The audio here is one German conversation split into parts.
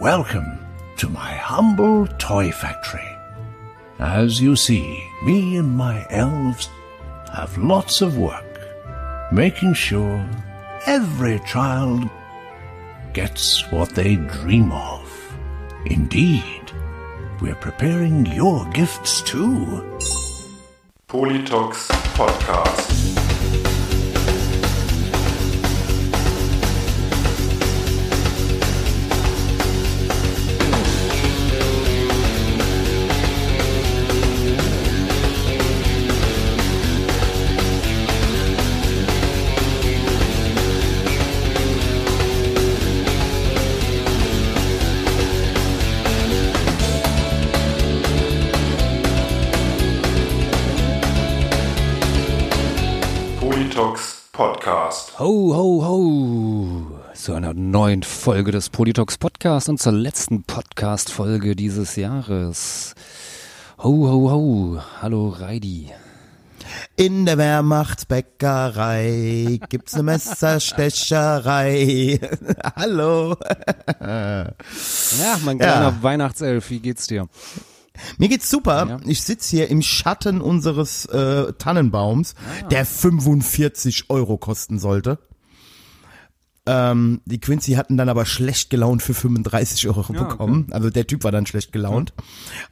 welcome to my humble toy factory. As you see, me and my elves have lots of work, making sure every child gets what they dream of. Indeed, we're preparing your gifts too. Politox Podcast. Ho, ho, ho! Zu einer neuen Folge des Politox Podcast und zur letzten Podcast-Folge dieses Jahres. Ho, ho, ho! Hallo, Reidi. In der Wehrmachtsbäckerei gibt's eine Messerstecherei. Hallo. Ja, mein kleiner Ja. Weihnachtself, wie geht's dir? Mir geht's super. Ja. Ich sitz hier im Schatten unseres äh, Tannenbaums, der 45 Euro kosten sollte. Ähm, die Quincy hatten dann aber schlecht gelaunt für 35 Euro Ja, bekommen. Also der Typ war dann schlecht gelaunt.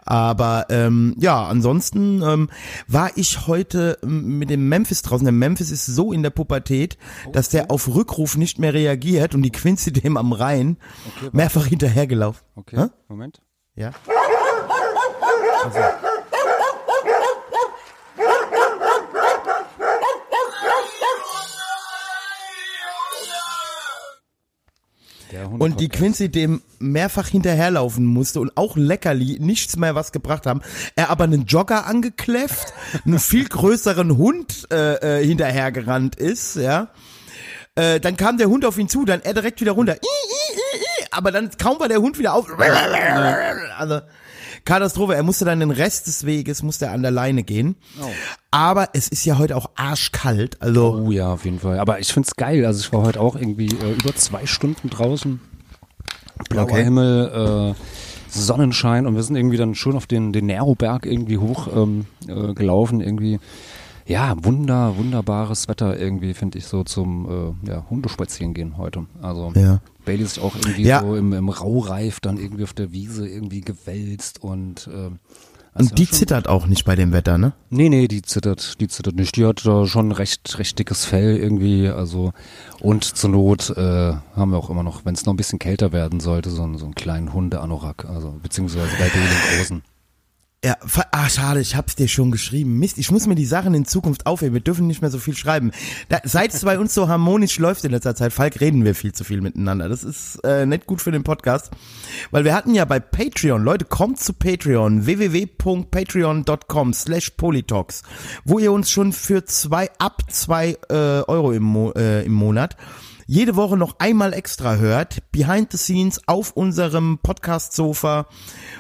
Aber ähm, ja, ansonsten ähm, war ich heute ähm, mit dem Memphis draußen. Der Memphis ist so in der Pubertät, dass der auf Rückruf nicht mehr reagiert und die Quincy dem am Rhein mehrfach hinterhergelaufen. Okay, Hä? Moment. Ja. Hund Und die Quincy dem mehrfach hinterherlaufen musste und auch Leckerli nichts mehr was gebracht haben. Er aber einen Jogger angekläfft, einen viel größeren Hund äh, äh, hinterhergerannt ist, ja. Äh, dann kam der Hund auf ihn zu, dann er direkt wieder runter. I, I, I, I. Aber dann kaum war der Hund wieder auf. Also Katastrophe. Er musste dann den Rest des Weges musste er an der Leine gehen. Aber es ist ja heute auch arschkalt. Also Oh ja, auf jeden Fall. Aber ich find's geil. Also ich war heute auch irgendwie äh, über zwei Stunden draußen. Blauer Okay. Himmel, äh, Sonnenschein und wir sind irgendwie dann schon auf den, den Neroberg irgendwie hoch ähm, äh, gelaufen. Irgendwie, ja, wunder, wunderbares Wetter irgendwie, finde ich so zum äh, ja, Hundespazieren gehen heute. Also Ja. Bailey ist auch irgendwie Ja. so im, im Raureif dann irgendwie auf der Wiese irgendwie gewälzt und ähm, also und die zittert auch nicht bei dem Wetter, ne? Nee, nee, die zittert, die zittert nicht. Die hat da schon recht, recht dickes Fell irgendwie, also und zur Not äh, haben wir auch immer noch, wenn es noch ein bisschen kälter werden sollte, so, einen- so einen kleinen Hunde-Anorak, also beziehungsweise bei Bailey den großen. Ja, ah, schade, ich hab's dir schon geschrieben. Mist, ich muss mir die Sachen in Zukunft aufheben. Wir dürfen nicht mehr so viel schreiben. Da, seit es bei uns so harmonisch läuft in letzter Zeit, Falk, reden wir viel zu viel miteinander. Das ist äh, nicht gut für den Podcast. Weil wir hatten ja bei Patreon, Leute, kommt zu Patreon, www.patreon.com slash polytalks, wo ihr uns schon für zwei, ab zwei äh, Euro im, Mo äh, im Monat jede Woche noch einmal extra hört, behind the scenes auf unserem Podcast-Sofa,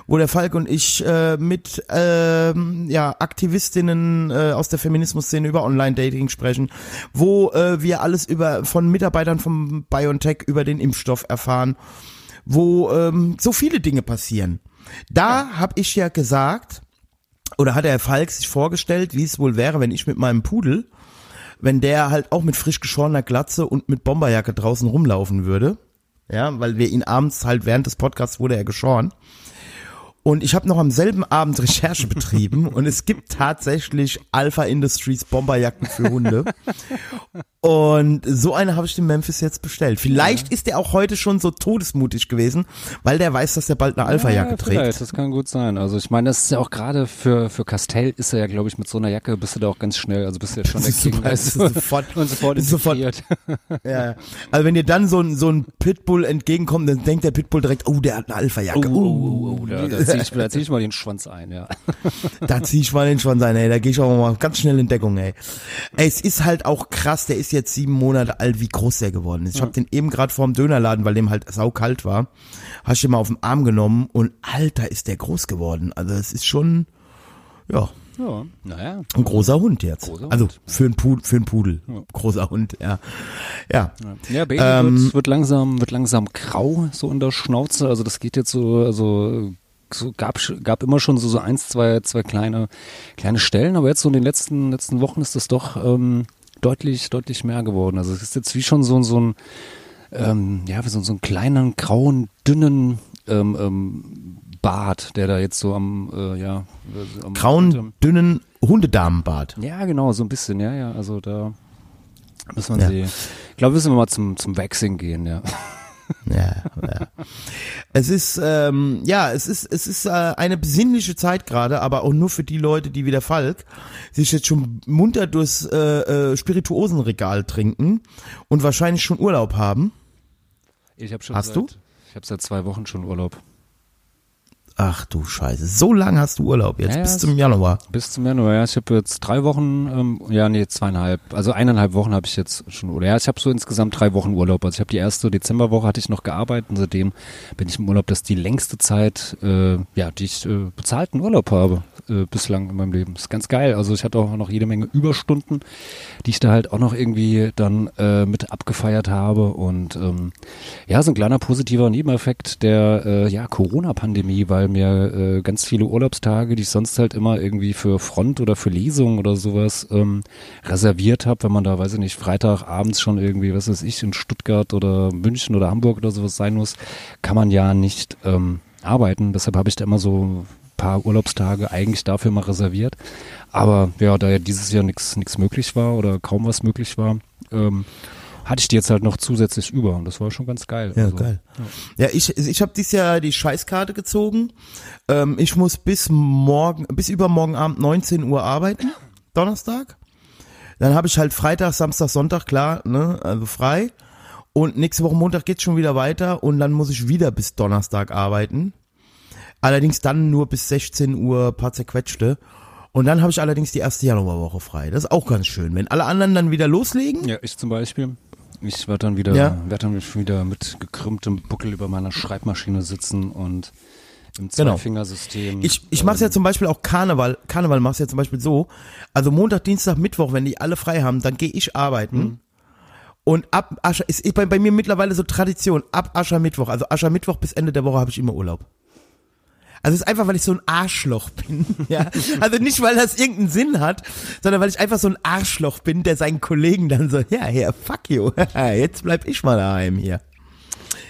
wo der Falk und ich äh, mit ähm, ja, Aktivistinnen äh, aus der Feminismus-Szene über Online-Dating sprechen, wo äh, wir alles über von Mitarbeitern vom BioNTech über den Impfstoff erfahren, wo ähm, so viele Dinge passieren. Da hab habe ich ja gesagt, oder hat der Herr Falk sich vorgestellt, wie es wohl wäre, wenn ich mit meinem Pudel wenn der halt auch mit frisch geschorener Glatze und mit Bomberjacke draußen rumlaufen würde. Ja, weil wir ihn abends halt während des Podcasts wurde er geschoren. Und ich habe noch am selben Abend Recherche betrieben und es gibt tatsächlich Alpha Industries Bomberjacken für Hunde. Und so eine habe ich dem Memphis jetzt bestellt. Vielleicht ist der auch heute schon so todesmutig gewesen, weil der weiß, dass er bald eine Alpha-Jacke ja, trägt. vielleicht, das kann gut sein. Also ich meine, das ist ja auch gerade für, für Castell ist er ja, glaube ich, mit so einer Jacke bist du da auch ganz schnell, also bist du jetzt schon der King. also, sofort- und sofort sofort-. Ja, ja. also wenn dir dann so ein, so ein Pitbull entgegenkommt, dann denkt der Pitbull direkt, oh, der hat eine Alpha-Jacke. Oh, oh, oh, oh, da, da ziehe ich, da zieh ich mal den Schwanz ein, ja. Da zieh ich mal den Schwanz ein, ey. Da gehe ich auch mal ganz schnell in Deckung, ey. ey. Es ist halt auch krass, der ist jetzt sieben Monate alt, wie groß der geworden ist. Ich habe den eben gerade vorm Dönerladen, weil dem halt saukalt war, hast ich den mal auf den Arm genommen und alter ist der groß geworden. Also es ist schon, ja, Ja, naja. Ein großer Hund jetzt. Großer also Hund. für einen Pudel, für einen Pudel. Großer Hund, ja. Ja. Ja, Baby Ähm, wird, wird langsam, wird langsam grau so in der Schnauze. Also das geht jetzt so, also so gab gab immer schon so so eins, zwei, zwei kleine kleine Stellen, aber jetzt so in den letzten letzten Wochen ist das doch ähm, deutlich deutlich mehr geworden. Also es ist jetzt wie schon so so ein ähm, ja wie so, so einen kleinen grauen dünnen ähm, ähm, Bart, der da jetzt so am äh, ja am, Grauen, dünnen Hundedamenbart. ja, genau, so ein bisschen, ja, ja. Also da müssen wir Ja. sie. Ich glaube, müssen wir mal zum, zum Waxing gehen, ja. Ja, ja. Es ist, ähm, ja, es ist, es ist äh, eine besinnliche Zeit gerade, aber auch nur für die Leute, die wie der Falk sich jetzt schon munter durchs äh, äh, Spirituosenregal trinken und wahrscheinlich schon Urlaub haben. Ich habe schon Hast seit, du? Ich habe seit zwei Wochen schon Urlaub. Ach du Scheiße, so lang hast du Urlaub jetzt Ja, bis zum Januar. Bis zum Januar, ja. Ich habe jetzt drei Wochen, ähm, ja, nee, zweieinhalb, also eineinhalb Wochen habe ich jetzt schon Urlaub. Ja, ich habe so insgesamt drei Wochen Urlaub. Also ich habe die erste Dezemberwoche hatte ich noch gearbeitet und seitdem bin ich im Urlaub. Das ist die längste Zeit, äh, ja, die ich äh, bezahlten Urlaub habe äh, bislang in meinem Leben. ist ganz geil. Also ich hatte auch noch jede Menge Überstunden, die ich da halt auch noch irgendwie dann äh, mit abgefeiert habe und ähm, ja, so ein kleiner positiver Nebeneffekt der äh, ja, Corona-Pandemie, weil mir äh, ganz viele Urlaubstage, die ich sonst halt immer irgendwie für Front oder für Lesungen oder sowas ähm, reserviert habe, wenn man da, weiß ich nicht, Freitagabends schon irgendwie, was weiß ich, in Stuttgart oder München oder Hamburg oder sowas sein muss, kann man ja nicht ähm, arbeiten. Deshalb habe ich da immer so ein paar Urlaubstage eigentlich dafür mal reserviert. Aber ja, da ja dieses Jahr nichts nichts möglich war oder kaum was möglich war, ähm, hatte ich die jetzt halt noch zusätzlich über und das war schon ganz geil. Ja, Also, geil. Ja, ich, ich habe dieses Jahr die Scheißkarte gezogen. Ähm, ich muss bis morgen, bis übermorgen Abend 19 Uhr arbeiten, Donnerstag. Dann habe ich halt Freitag, Samstag, Sonntag, klar, ne, also frei. Und nächste Woche Montag geht's schon wieder weiter und dann muss ich wieder bis Donnerstag arbeiten. Allerdings dann nur bis 16 Uhr paar zerquetschte. Und dann habe ich allerdings die erste Januarwoche frei. Das ist auch ganz schön. Wenn alle anderen dann wieder loslegen, Ja, ich zum Beispiel. Ich werde dann wieder, Ja. werd dann wieder mit gekrümmtem Buckel über meiner Schreibmaschine sitzen und im Genau. Zweifingersystem. Ich, ich mache ja zum Beispiel auch Karneval. Karneval mach's ja zum Beispiel so. Also Montag, Dienstag, Mittwoch, wenn die alle frei haben, dann gehe ich arbeiten. Und ab Ascher, ist bei, bei mir mittlerweile so Tradition, ab Aschermittwoch, also Aschermittwoch bis Ende der Woche habe ich immer Urlaub. Also es ist einfach, weil ich so ein Arschloch bin. Ja? Also nicht, weil das irgendeinen Sinn hat, sondern weil ich einfach so ein Arschloch bin, der seinen Kollegen dann so, ja, hier, fuck you, jetzt bleib ich mal daheim hier.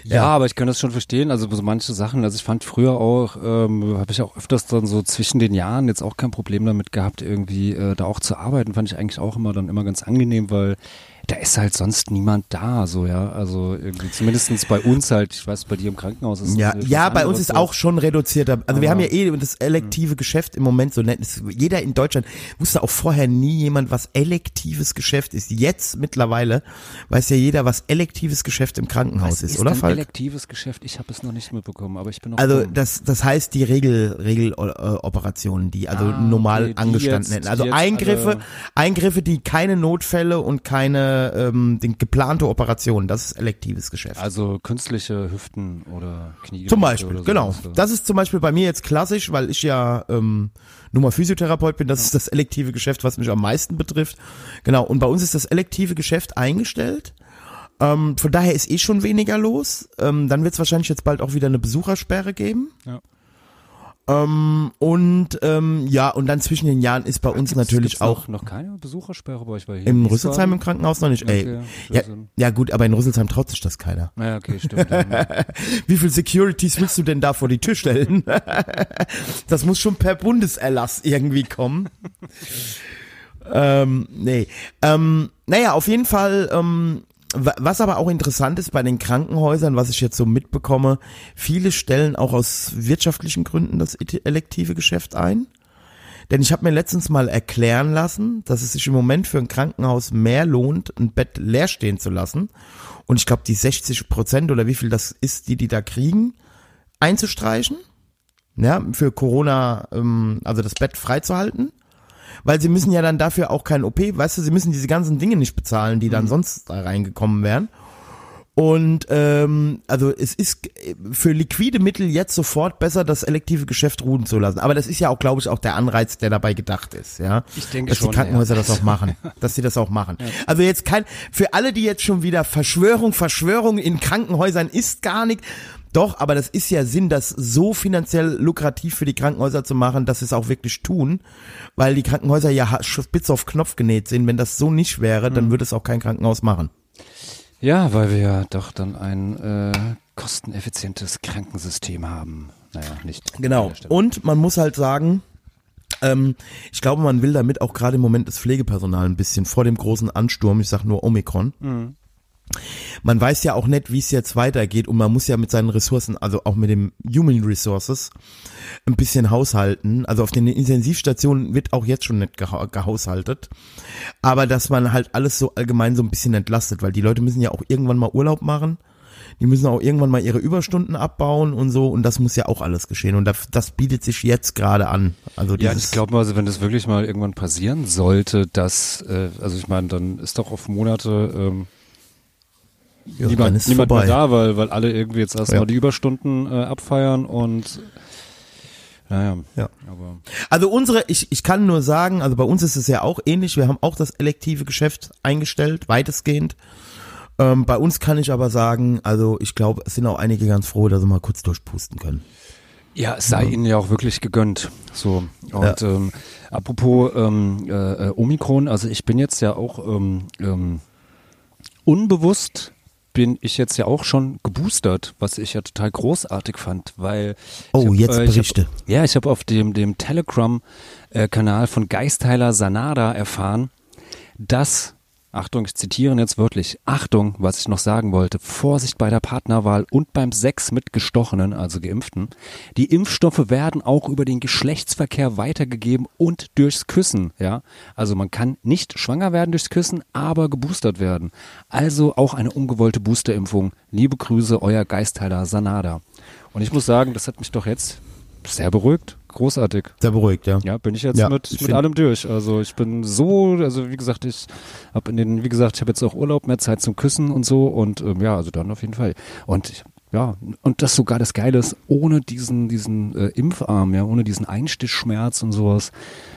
Ja, aber ich kann das schon verstehen. Also so manche Sachen, also ich fand früher auch, ähm, habe ich auch öfters dann so zwischen den Jahren jetzt auch kein Problem damit gehabt, irgendwie äh, da auch zu arbeiten. Fand ich eigentlich auch immer dann immer ganz angenehm, weil da ist halt sonst niemand da, so ja. Also irgendwie zumindestens bei uns halt, ich weiß, bei dir im Krankenhaus ist es Ja, ja, bei uns ist so. auch schon reduzierter. Also wir Aber- haben ja eh das elektive Geschäft im Moment so nennt. Jeder in Deutschland wusste auch vorher nie jemand, was elektives Geschäft ist. Jetzt mittlerweile weiß ja jeder, was elektives Geschäft im Krankenhaus Was ist, ist oder Falk? elektives Geschäft? Ich habe es noch nicht mitbekommen, aber ich bin noch Also dumm. das, das heißt die Regel, Regeloperationen, die also Ah, normal okay, angestanden hätten. Also Eingriffe, alle- Eingriffe, die keine Notfälle und keine ähm, den, geplante Operationen. Das ist elektives Geschäft. also künstliche Hüften oder Knie. Zum Beispiel, oder genau. Das ist zum Beispiel bei mir jetzt klassisch, weil ich ja ähm, nur mal Physiotherapeut bin. Das ist das elektive Geschäft, was mich am meisten betrifft. Genau. Und bei uns ist das elektive Geschäft eingestellt. Ähm, von daher ist eh schon weniger los. Ähm, dann wird es wahrscheinlich jetzt bald auch wieder eine Besuchersperre geben. Ja. Ähm, und ähm, ja, und dann zwischen den Jahren ist bei uns Gibt's- natürlich gibt's auch noch, noch keine Besuchersperre bei euch, weil hier im in Rüsselsheim im Krankenhaus noch nicht. Ey, Okay, ja, Schlüssel. ja gut, aber in Rüsselsheim traut sich das keiner. Ja, okay, stimmt. ja. Wie viel Securities willst du denn da vor die Tür stellen? das muss schon per Bundeserlass irgendwie kommen. ähm, nee. Ähm, naja, auf jeden Fall, ähm, was aber auch interessant ist bei den Krankenhäusern, was ich jetzt so mitbekomme, viele stellen auch aus wirtschaftlichen Gründen das elektive Geschäft ein. Denn ich habe mir letztens mal erklären lassen, dass es sich im Moment für ein Krankenhaus mehr lohnt, ein Bett leer stehen zu lassen. Und ich glaube, die 60 Prozent oder wie viel das ist, die die da kriegen, einzustreichen. Ja, für Corona, ähm, also das Bett freizuhalten. Weil sie müssen ja dann dafür auch kein OP, weißt du, sie müssen diese ganzen Dinge nicht bezahlen, die dann sonst da reingekommen wären. Und ähm, also es ist für liquide Mittel jetzt sofort besser, das elektive Geschäft ruhen zu lassen. Aber das ist ja auch, glaube ich, auch der Anreiz, der dabei gedacht ist, ja. Ich denke dass schon, die Krankenhäuser ja. das auch machen, dass sie das auch machen. Also jetzt kein für alle, die jetzt schon wieder Verschwörung, Verschwörung in Krankenhäusern ist gar nicht. Doch, aber das ist ja Sinn, das so finanziell lukrativ für die Krankenhäuser zu machen, dass sie es auch wirklich tun, weil die Krankenhäuser ja spitz auf Knopf genäht sind. Wenn das so nicht wäre, Mhm. dann würde es auch kein Krankenhaus machen. Ja, weil wir ja doch dann ein äh, kosteneffizientes Krankensystem haben. Naja, nicht. Genau. Und man muss halt sagen, ähm, ich glaube, man will damit auch gerade im Moment das Pflegepersonal ein bisschen vor dem großen Ansturm, ich sag nur Omikron. Man weiß ja auch nicht, wie es jetzt weitergeht und man muss ja mit seinen Ressourcen, also auch mit dem Human Resources, ein bisschen haushalten. Also auf den Intensivstationen wird auch jetzt schon nicht geha gehaushaltet. Aber dass man halt alles so allgemein so ein bisschen entlastet, weil die Leute müssen ja auch irgendwann mal Urlaub machen. Die müssen auch irgendwann mal ihre Überstunden abbauen und so und das muss ja auch alles geschehen und das, das bietet sich jetzt gerade an. Also Ja, ich glaube, also wenn das wirklich mal irgendwann passieren sollte, dass, äh, also ich meine, dann ist doch auf Monate ähm, ja, dann niemand, ist niemand vorbei. mehr da, weil, weil alle irgendwie jetzt erstmal Ja. die Überstunden äh, abfeiern und naja, Ja. aber Also unsere, ich, ich kann nur sagen, also bei uns ist es ja auch ähnlich. Wir haben auch das elektive Geschäft eingestellt, weitestgehend. Ähm, bei uns kann ich aber sagen, also ich glaube, es sind auch einige ganz froh, dass sie mal kurz durchpusten können. Ja, es sei ihnen ja auch wirklich gegönnt. So. Und ähm, apropos ähm, äh, äh, Omikron, also ich bin jetzt ja auch ähm, ähm, unbewusst bin ich jetzt ja auch schon geboostert, was ich ja total großartig fand, weil Oh, ich hab, jetzt äh, ich Berichte. Hab, ja, ich habe auf dem dem Telegram-Kanal von Geistheiler Sanada erfahren, dass Achtung, ich zitiere jetzt wörtlich. Achtung, was ich noch sagen wollte. Vorsicht bei der Partnerwahl und beim Sex mit Gestochenen, also Geimpften. Die Impfstoffe werden auch über den Geschlechtsverkehr weitergegeben und durchs Küssen, ja. Also man kann nicht schwanger werden durchs Küssen, aber geboostert werden. Also auch eine ungewollte Boosterimpfung. Liebe Grüße, euer Geistheiler Sanada. Und ich muss sagen, das hat mich doch jetzt sehr beruhigt. Großartig. Sehr beruhigt, ja. Ja, bin ich jetzt Ja, mit, ich mit allem durch. Also ich bin so, also wie gesagt, ich habe in den, wie gesagt, ich habe jetzt auch Urlaub, mehr Zeit zum Küssen und so und ähm, ja, also dann auf jeden Fall. Und ich, ja, und das sogar das Geile ist, ohne diesen, diesen äh, Impfarm, ja, ohne diesen Einstichschmerz und sowas,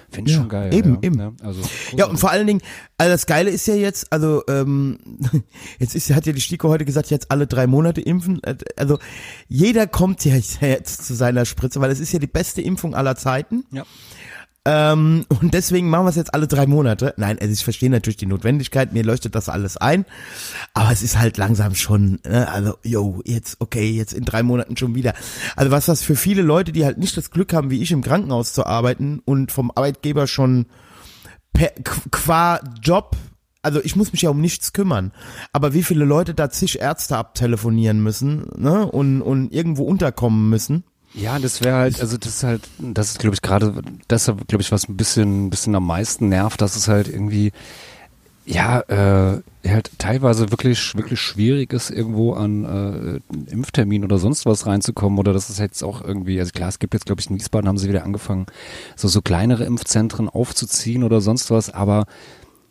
finde ich Ja, schon geil. eben, ja, eben. Ja, also, Ja, und vor allen Dingen, also das Geile ist ja jetzt, also ähm, jetzt ist, hat ja die Stiko heute gesagt, jetzt alle drei Monate impfen. Also jeder kommt ja jetzt zu seiner Spritze, weil es ist ja die beste Impfung aller Zeiten. ja. Ähm, und deswegen machen wir es jetzt alle drei Monate. Nein, also ich verstehe natürlich die Notwendigkeit, mir leuchtet das alles ein. Aber es ist halt langsam schon, äh, also, yo, jetzt, okay, jetzt in drei Monaten schon wieder. Also was das für viele Leute, die halt nicht das Glück haben, wie ich im Krankenhaus zu arbeiten und vom Arbeitgeber schon per, qu- qua Job, also ich muss mich ja um nichts kümmern, aber wie viele Leute da zig Ärzte abtelefonieren müssen ne, und, und irgendwo unterkommen müssen. Ja, das wäre halt, also das ist halt, das ist glaube ich gerade, das ist glaube ich was ein bisschen, ein bisschen am meisten nervt, dass es halt irgendwie, ja, äh, halt teilweise wirklich, wirklich schwierig ist, irgendwo an äh, Impftermin oder sonst was reinzukommen oder das ist jetzt auch irgendwie, also klar, es gibt jetzt glaube ich in Wiesbaden haben sie wieder angefangen, so, so kleinere Impfzentren aufzuziehen oder sonst was, aber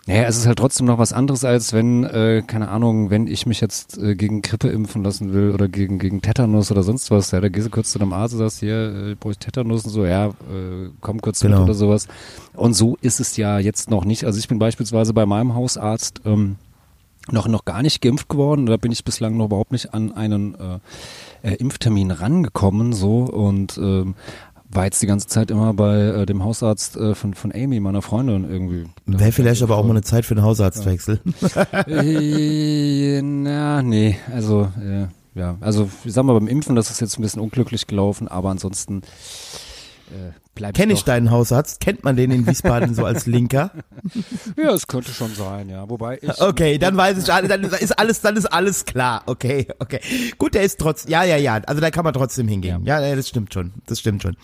naja, es ist halt trotzdem noch was anderes, als wenn, äh, keine Ahnung, wenn ich mich jetzt äh, gegen Grippe impfen lassen will oder gegen, gegen Tetanus oder sonst was. Ja, da gehst du kurz zu einem Arzt und sagst, hier, äh, brauche ich Tetanus und so, ja, äh, komm kurz Genau. mit oder sowas. Und so ist es ja jetzt noch nicht. Also ich bin beispielsweise bei meinem Hausarzt ähm, noch, noch gar nicht geimpft geworden. Da bin ich bislang noch überhaupt nicht an einen äh, äh, Impftermin rangekommen, so und ähm, war jetzt die ganze Zeit immer bei äh, dem Hausarzt äh, von, von Amy, meiner Freundin irgendwie. Wäre vielleicht aber auch mal eine Zeit für einen Hausarztwechsel. Äh, na, nee, also, äh, ja, also, ich sag mal, beim Impfen, das ist jetzt ein bisschen unglücklich gelaufen, aber ansonsten äh, Kenne ich deinen Hausarzt? Kennt man den in Wiesbaden so als Linker? Ja, es könnte schon sein, ja. Wobei ich. Okay, dann weiß ich, alle- dann ist alles, dann ist alles klar. Okay, okay. Gut, der ist trotz, ja, ja, ja. Also da kann man trotzdem hingehen. Ja, ja das stimmt schon. Das stimmt schon.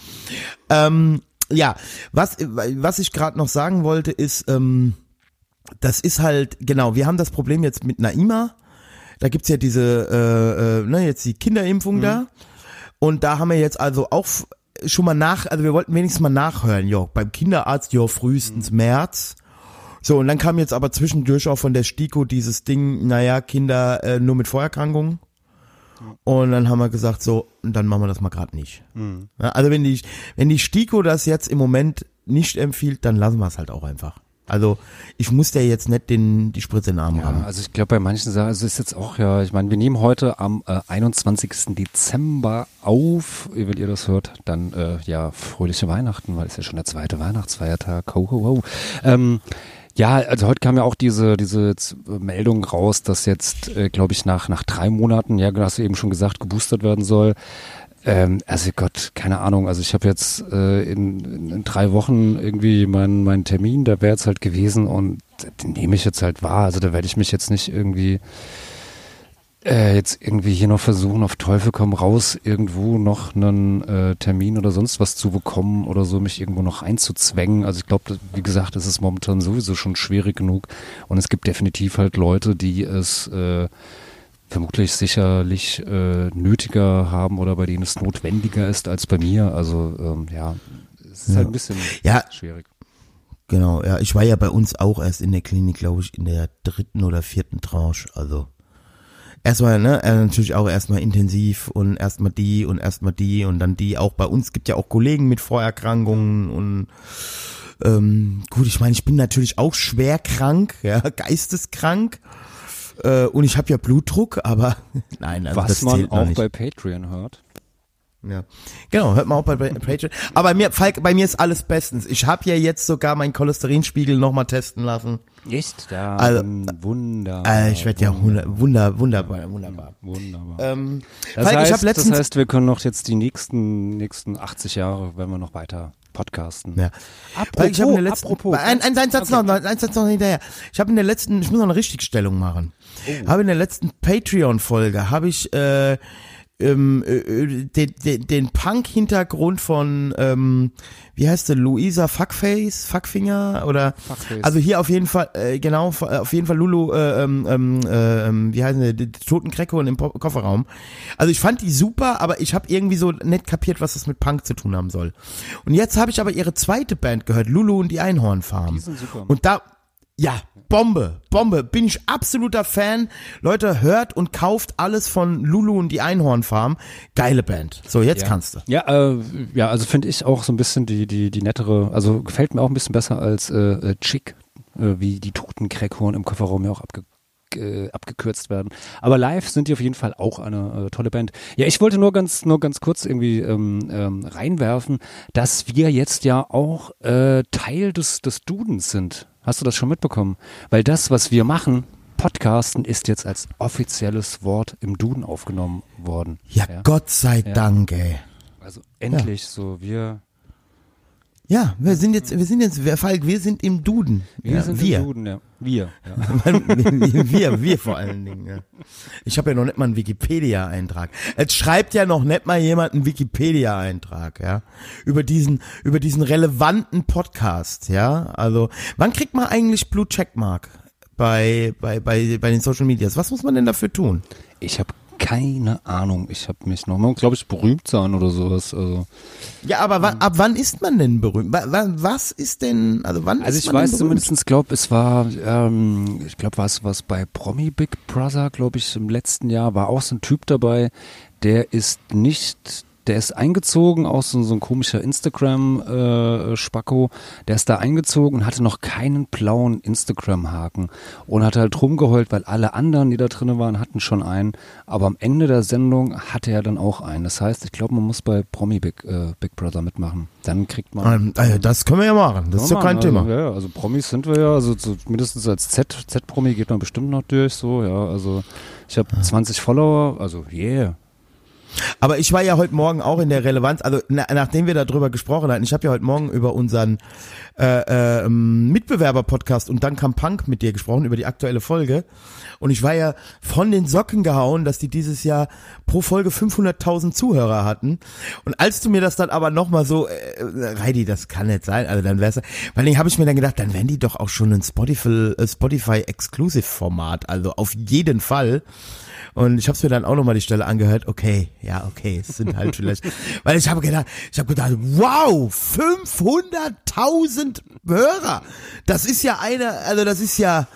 Ähm, ja, was, was ich gerade noch sagen wollte ist, ähm, das ist halt, genau, wir haben das Problem jetzt mit Naima. Da gibt's ja diese, äh, äh, ne, jetzt die Kinderimpfung da. Und da haben wir jetzt also auch schon mal nach, also wir wollten wenigstens mal nachhören, jo, beim Kinderarzt, jo, frühestens März. So, und dann kam jetzt aber zwischendurch auch von der STIKO dieses Ding, naja, Kinder äh, nur mit Vorerkrankungen. Und dann haben wir gesagt, so, dann machen wir das mal gerade nicht. Ja, also wenn die, wenn die STIKO das jetzt im Moment nicht empfiehlt, dann lassen wir es halt auch einfach. Also ich muss der jetzt nicht den, die Spritze in den Arm Ja, haben. also ich glaube bei manchen Sachen, also ist jetzt auch ja, ich meine, wir nehmen heute am äh, 21. Dezember auf, wenn ihr das hört, dann äh, ja fröhliche Weihnachten, weil es ja schon der zweite Weihnachtsfeiertag. Ho, ho, ho. Ähm, ja, also heute kam ja auch diese diese Meldung raus, dass jetzt, äh, glaube ich, nach nach drei Monaten, ja, hast du eben schon gesagt, geboostert werden soll. Ähm, also Gott, keine Ahnung. Also ich habe jetzt äh, in, in, drei Wochen irgendwie meinen meinen Termin, da wäre jetzt halt gewesen und den nehme ich jetzt halt wahr. Also da werde ich mich jetzt nicht irgendwie äh, jetzt irgendwie hier noch versuchen, auf Teufel komm raus, irgendwo noch einen äh, Termin oder sonst was zu bekommen oder so, mich irgendwo noch einzuzwängen. Also ich glaube, wie gesagt, es ist momentan sowieso schon schwierig genug und es gibt definitiv halt Leute, die es äh, vermutlich sicherlich äh, nötiger haben oder bei denen es notwendiger ist als bei mir. Also ähm, ja, es ist halt ein bisschen Ja. schwierig. Genau, ja, ich war ja bei uns auch erst in der Klinik, glaube ich, in der dritten oder vierten Tranche. Also erstmal, ne, äh, natürlich auch erstmal intensiv und erstmal die und erstmal die und dann die. Auch bei uns gibt ja auch Kollegen mit Vorerkrankungen und ähm, gut, ich meine, ich bin natürlich auch schwer krank, ja, geisteskrank. Äh, und ich habe ja Blutdruck, aber nein, also Was das man auch nicht. bei Patreon hört. Ja. Genau, hört mal auch bei Patreon. Aber bei mir, Falk, bei mir ist alles bestens. Ich habe ja jetzt sogar meinen Cholesterinspiegel nochmal testen lassen. Echt? Ja, Also, wunderbar. Äh, ich werde ja wunder, wunder, wunderbar, wunderbar. Wunderbar. Ähm, Das, Falk, heißt, ich habe letztens, das heißt, wir können noch jetzt die nächsten, nächsten 80 Jahre, wenn wir noch weiter podcasten. ja. Apropos, ich in der letzten, apropos. ein, ein, ein Satz noch, ein Satz noch hinterher. Ich habe in der letzten, ich muss noch eine Richtigstellung machen. Oh. Habe in der letzten Patreon-Folge habe ich äh, ähm, äh, äh, den, den, den Punk-Hintergrund von, ähm, wie heißt der, Luisa Fuckface, Fuckfinger oder, Fuckface. also hier auf jeden Fall, äh, genau, äh, auf jeden Fall Lulu, äh, ähm, ähm, äh, ähm, wie heißen die, die toten Kreckhorn im Po- Kofferraum. Also ich fand die super, aber ich habe irgendwie so nicht kapiert, was das mit Punk zu tun haben soll. Und jetzt habe ich aber ihre zweite Band gehört, Lulu und die Einhornfarm. Die sind super. Und da, ja, Bombe, Bombe, bin ich absoluter Fan. Leute, hört und kauft alles von Lulu und die Einhornfarm. Geile Band. So, jetzt ja. kannst du. Ja, äh, ja, also finde ich auch so ein bisschen die, die, die nettere, also gefällt mir auch ein bisschen besser als äh, äh, Chick, äh, wie die toten Crackhorn im Kofferraum ja auch abge äh, abgekürzt werden. Aber live sind die auf jeden Fall auch eine äh, tolle Band. Ja, ich wollte nur ganz, nur ganz kurz irgendwie ähm, ähm, reinwerfen, dass wir jetzt ja auch äh, Teil des, des Dudens sind. Hast du das schon mitbekommen? Weil das, was wir machen, Podcasten, ist jetzt als offizielles Wort im Duden aufgenommen worden. Ja, Gott sei Dank, ey. Also endlich so, wir, Ja, wir sind jetzt, wir sind jetzt, wer Falk, wir sind im Duden. wir ja, sind wir. im Duden, ja. Wir, ja. wir, wir, wir vor allen Dingen. Ja. Ich habe ja noch nicht mal einen Wikipedia-Eintrag. Jetzt schreibt ja noch nicht mal jemand einen Wikipedia-Eintrag, ja, über diesen, über diesen relevanten Podcast, ja. Also, wann kriegt man eigentlich Blue Checkmark bei bei bei bei den Social Medias? Was muss man denn dafür tun? Ich habe keine Ahnung. Ich habe mich nochmal, glaube ich, berühmt sein oder sowas. Also, Ja, aber wa, ab wann ist man denn berühmt? Wa, wa, was ist denn, also wann also ist ich weiß zumindest, glaube es war, ähm, ich glaube, was was bei Promi Big Brother, glaube ich, im letzten Jahr war auch so ein Typ dabei, der ist nicht der ist eingezogen, auch so, so ein komischer Instagram-Spacko, der ist da eingezogen und hatte noch keinen blauen Instagram-Haken und hat halt rumgeheult, weil alle anderen, die da drin waren, hatten schon einen, aber am Ende der Sendung hatte er dann auch einen. Das heißt, ich glaube, man muss bei Promi Big, äh, Big Brother mitmachen. Dann kriegt man Ähm, also das können wir ja machen. Das ist ja, doch kein Mann, Thema. Also, ja, ja, also Promis sind wir ja, also so, mindestens als Z, Z-Promi geht man bestimmt noch durch, so, ja, also ich habe 20 Follower, also yeah. Aber ich war ja heute Morgen auch in der Relevanz, also na, nachdem wir darüber gesprochen hatten, ich habe ja heute Morgen über unseren äh, äh, Mitbewerber-Podcast und dann kam Punk mit dir gesprochen, über die aktuelle Folge. Und ich war ja von den Socken gehauen, dass die dieses Jahr pro Folge 500.000 Zuhörer hatten. Und als du mir das dann aber nochmal so, äh, Heidi, das kann nicht sein, also dann wär's, weil dann habe ich mir dann gedacht, dann wären die doch auch schon ein äh, Spotify Exclusive Format, also auf jeden Fall. Und ich habe mir dann auch nochmal die Stelle angehört. Okay, ja, okay, es sind halt vielleicht, weil ich habe gedacht, ich habe gedacht, wow, 500.000 Hörer. Das ist ja eine, also das ist ja,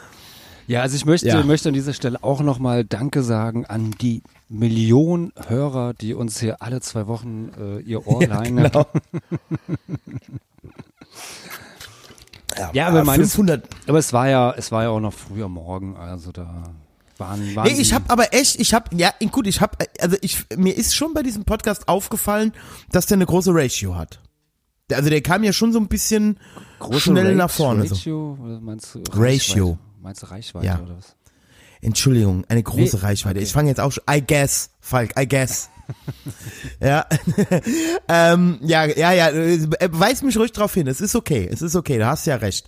Ja, also ich möchte, Ja. möchte an dieser Stelle auch nochmal Danke sagen an die Millionen Hörer, die uns hier alle zwei Wochen äh, ihr Ohr leihen. genau. Ja, aber meines, 500. aber es war ja, es war ja auch noch früh am Morgen, also da waren, waren Nee, ich habe aber echt, ich habe, ja, gut, ich habe, also ich, mir ist schon bei diesem Podcast aufgefallen, dass der eine große Ratio hat. Also der kam ja schon so ein bisschen große schnell Rate- nach vorne. So. Ratio, oder meinst du Ratio. Reichweite? Meinst du Reichweite Ja. oder was? Entschuldigung, eine große Nee, Reichweite. okay. Ich fange jetzt auch schon, I guess, Falk, I guess. Ja, ähm, ja, ja, ja, äh, weis mich ruhig drauf hin, es ist okay, es ist okay, du hast ja recht.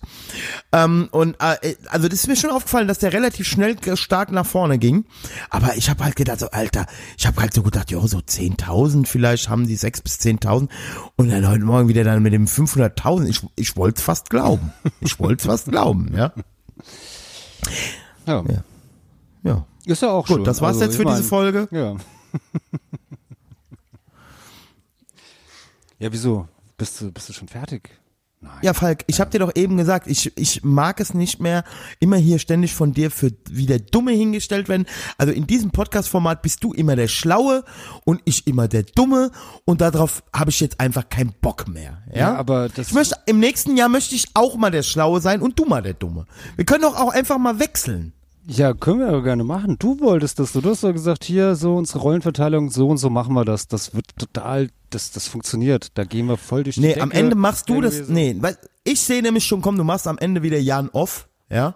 Ähm, und äh, also das ist mir schon aufgefallen, dass der relativ schnell stark nach vorne ging, aber ich habe halt gedacht, so Alter, ich habe halt so gedacht, jo, so 10.000 vielleicht haben die 6 bis 10.000 und dann heute Morgen wieder dann mit dem 500.000, ich, ich wollte es fast glauben, ich wollte es fast glauben, ja, Ja. ja. Ist ja auch Gut, schön. das war's Also, jetzt für mein, diese Folge. Ja. Ja, wieso? Bist du, bist du schon fertig? Nein. Ja, Falk, ich habe dir doch eben gesagt, ich, ich mag es nicht mehr, immer hier ständig von dir für wie der Dumme hingestellt werden. Also in diesem Podcast-Format bist du immer der Schlaue und ich immer der Dumme und darauf habe ich jetzt einfach keinen Bock mehr. Ja, Ja, aber das- ich möchte, im nächsten Jahr möchte ich auch mal der Schlaue sein und du mal der Dumme. Wir können doch auch einfach mal wechseln. Ja, können wir ja gerne machen. Du wolltest das. Du hast doch gesagt, hier so unsere Rollenverteilung, so und so machen wir das. Das wird total, das, das funktioniert. Da gehen wir voll durch die Nee, Decke. am Ende machst du das. Nee, weil ich sehe nämlich schon, komm, du machst am Ende wieder Jan off, ja?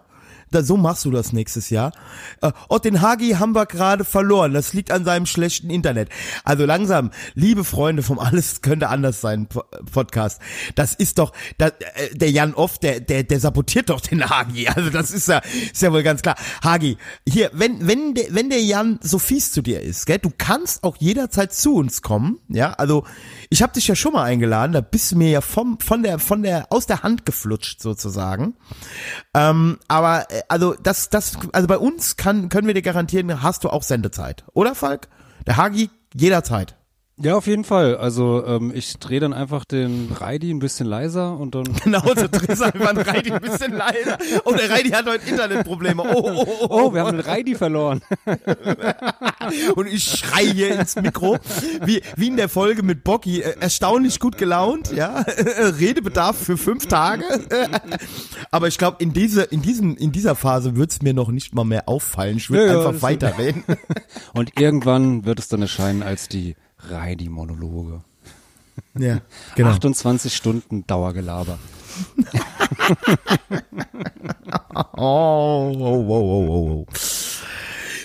Da, so machst du das nächstes Jahr. Äh, oh, den Hagi haben wir gerade verloren. Das liegt an seinem schlechten Internet. Also langsam, liebe Freunde vom Alles könnte anders sein Po- Podcast. Das ist doch, da, äh, der Jan Off, der, der, der sabotiert doch den Hagi. Also das ist ja, ist ja wohl ganz klar. Hagi, hier, wenn, wenn der, wenn der Jan so fies zu dir ist, gell, du kannst auch jederzeit zu uns kommen, ja, also ich habe dich ja schon mal eingeladen, da bist du mir ja vom, von der, von der, aus der Hand geflutscht sozusagen. Ähm, aber äh, also das, das, also bei uns kann, können wir dir garantieren, hast du auch Sendezeit, oder Falk? Der Hagi jederzeit. Ja, auf jeden Fall. Also ähm, ich drehe dann einfach den Reidi ein bisschen leiser und dann. Genau, so drehst du einfach den Reidi ein bisschen leiser. Oh, der Reidi hat heute Internetprobleme. Oh, oh, oh, oh. Oh, wir haben den Reidi verloren. Und ich schrei hier ins Mikro, wie, wie in der Folge mit Bocky, äh, erstaunlich gut gelaunt, ja, Redebedarf für fünf Tage. Aber ich glaube, in, diese, in, diesem, in dieser Phase wird's mir noch nicht mal mehr auffallen. Ich würde Ja, ja, einfach das- weiterreden. Und irgendwann wird es dann erscheinen als die Reidi-Monologe. Ja, genau. 28 Stunden Dauergelaber. Oh, oh, oh, oh, oh, oh.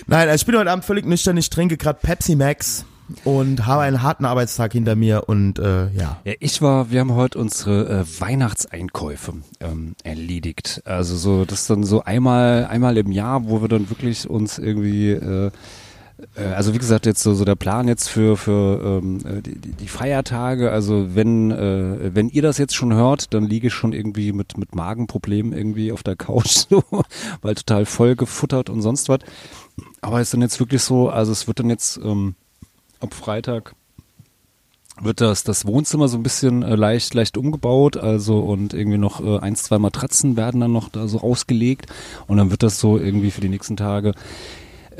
Nein, also ich bin heute Abend völlig nüchtern. Ich trinke gerade Pepsi Max und habe einen harten Arbeitstag hinter mir und äh, ja. Ja, ich war, wir haben heute unsere äh, Weihnachtseinkäufe ähm, erledigt. Also so, das ist dann so einmal, einmal im Jahr, wo wir dann wirklich uns irgendwie, äh, äh, also wie gesagt, jetzt so, so der Plan jetzt für, für ähm, äh, die, die Feiertage, also wenn, äh, wenn ihr das jetzt schon hört, dann liege ich schon irgendwie mit, mit Magenproblemen irgendwie auf der Couch so, weil total voll gefuttert und sonst was. Aber es ist dann jetzt wirklich so, also es wird dann jetzt ähm, ab Freitag wird das, das Wohnzimmer so ein bisschen äh, leicht, leicht umgebaut, also und irgendwie noch äh, eins, zwei Matratzen werden dann noch da so ausgelegt und dann wird das so irgendwie für die nächsten Tage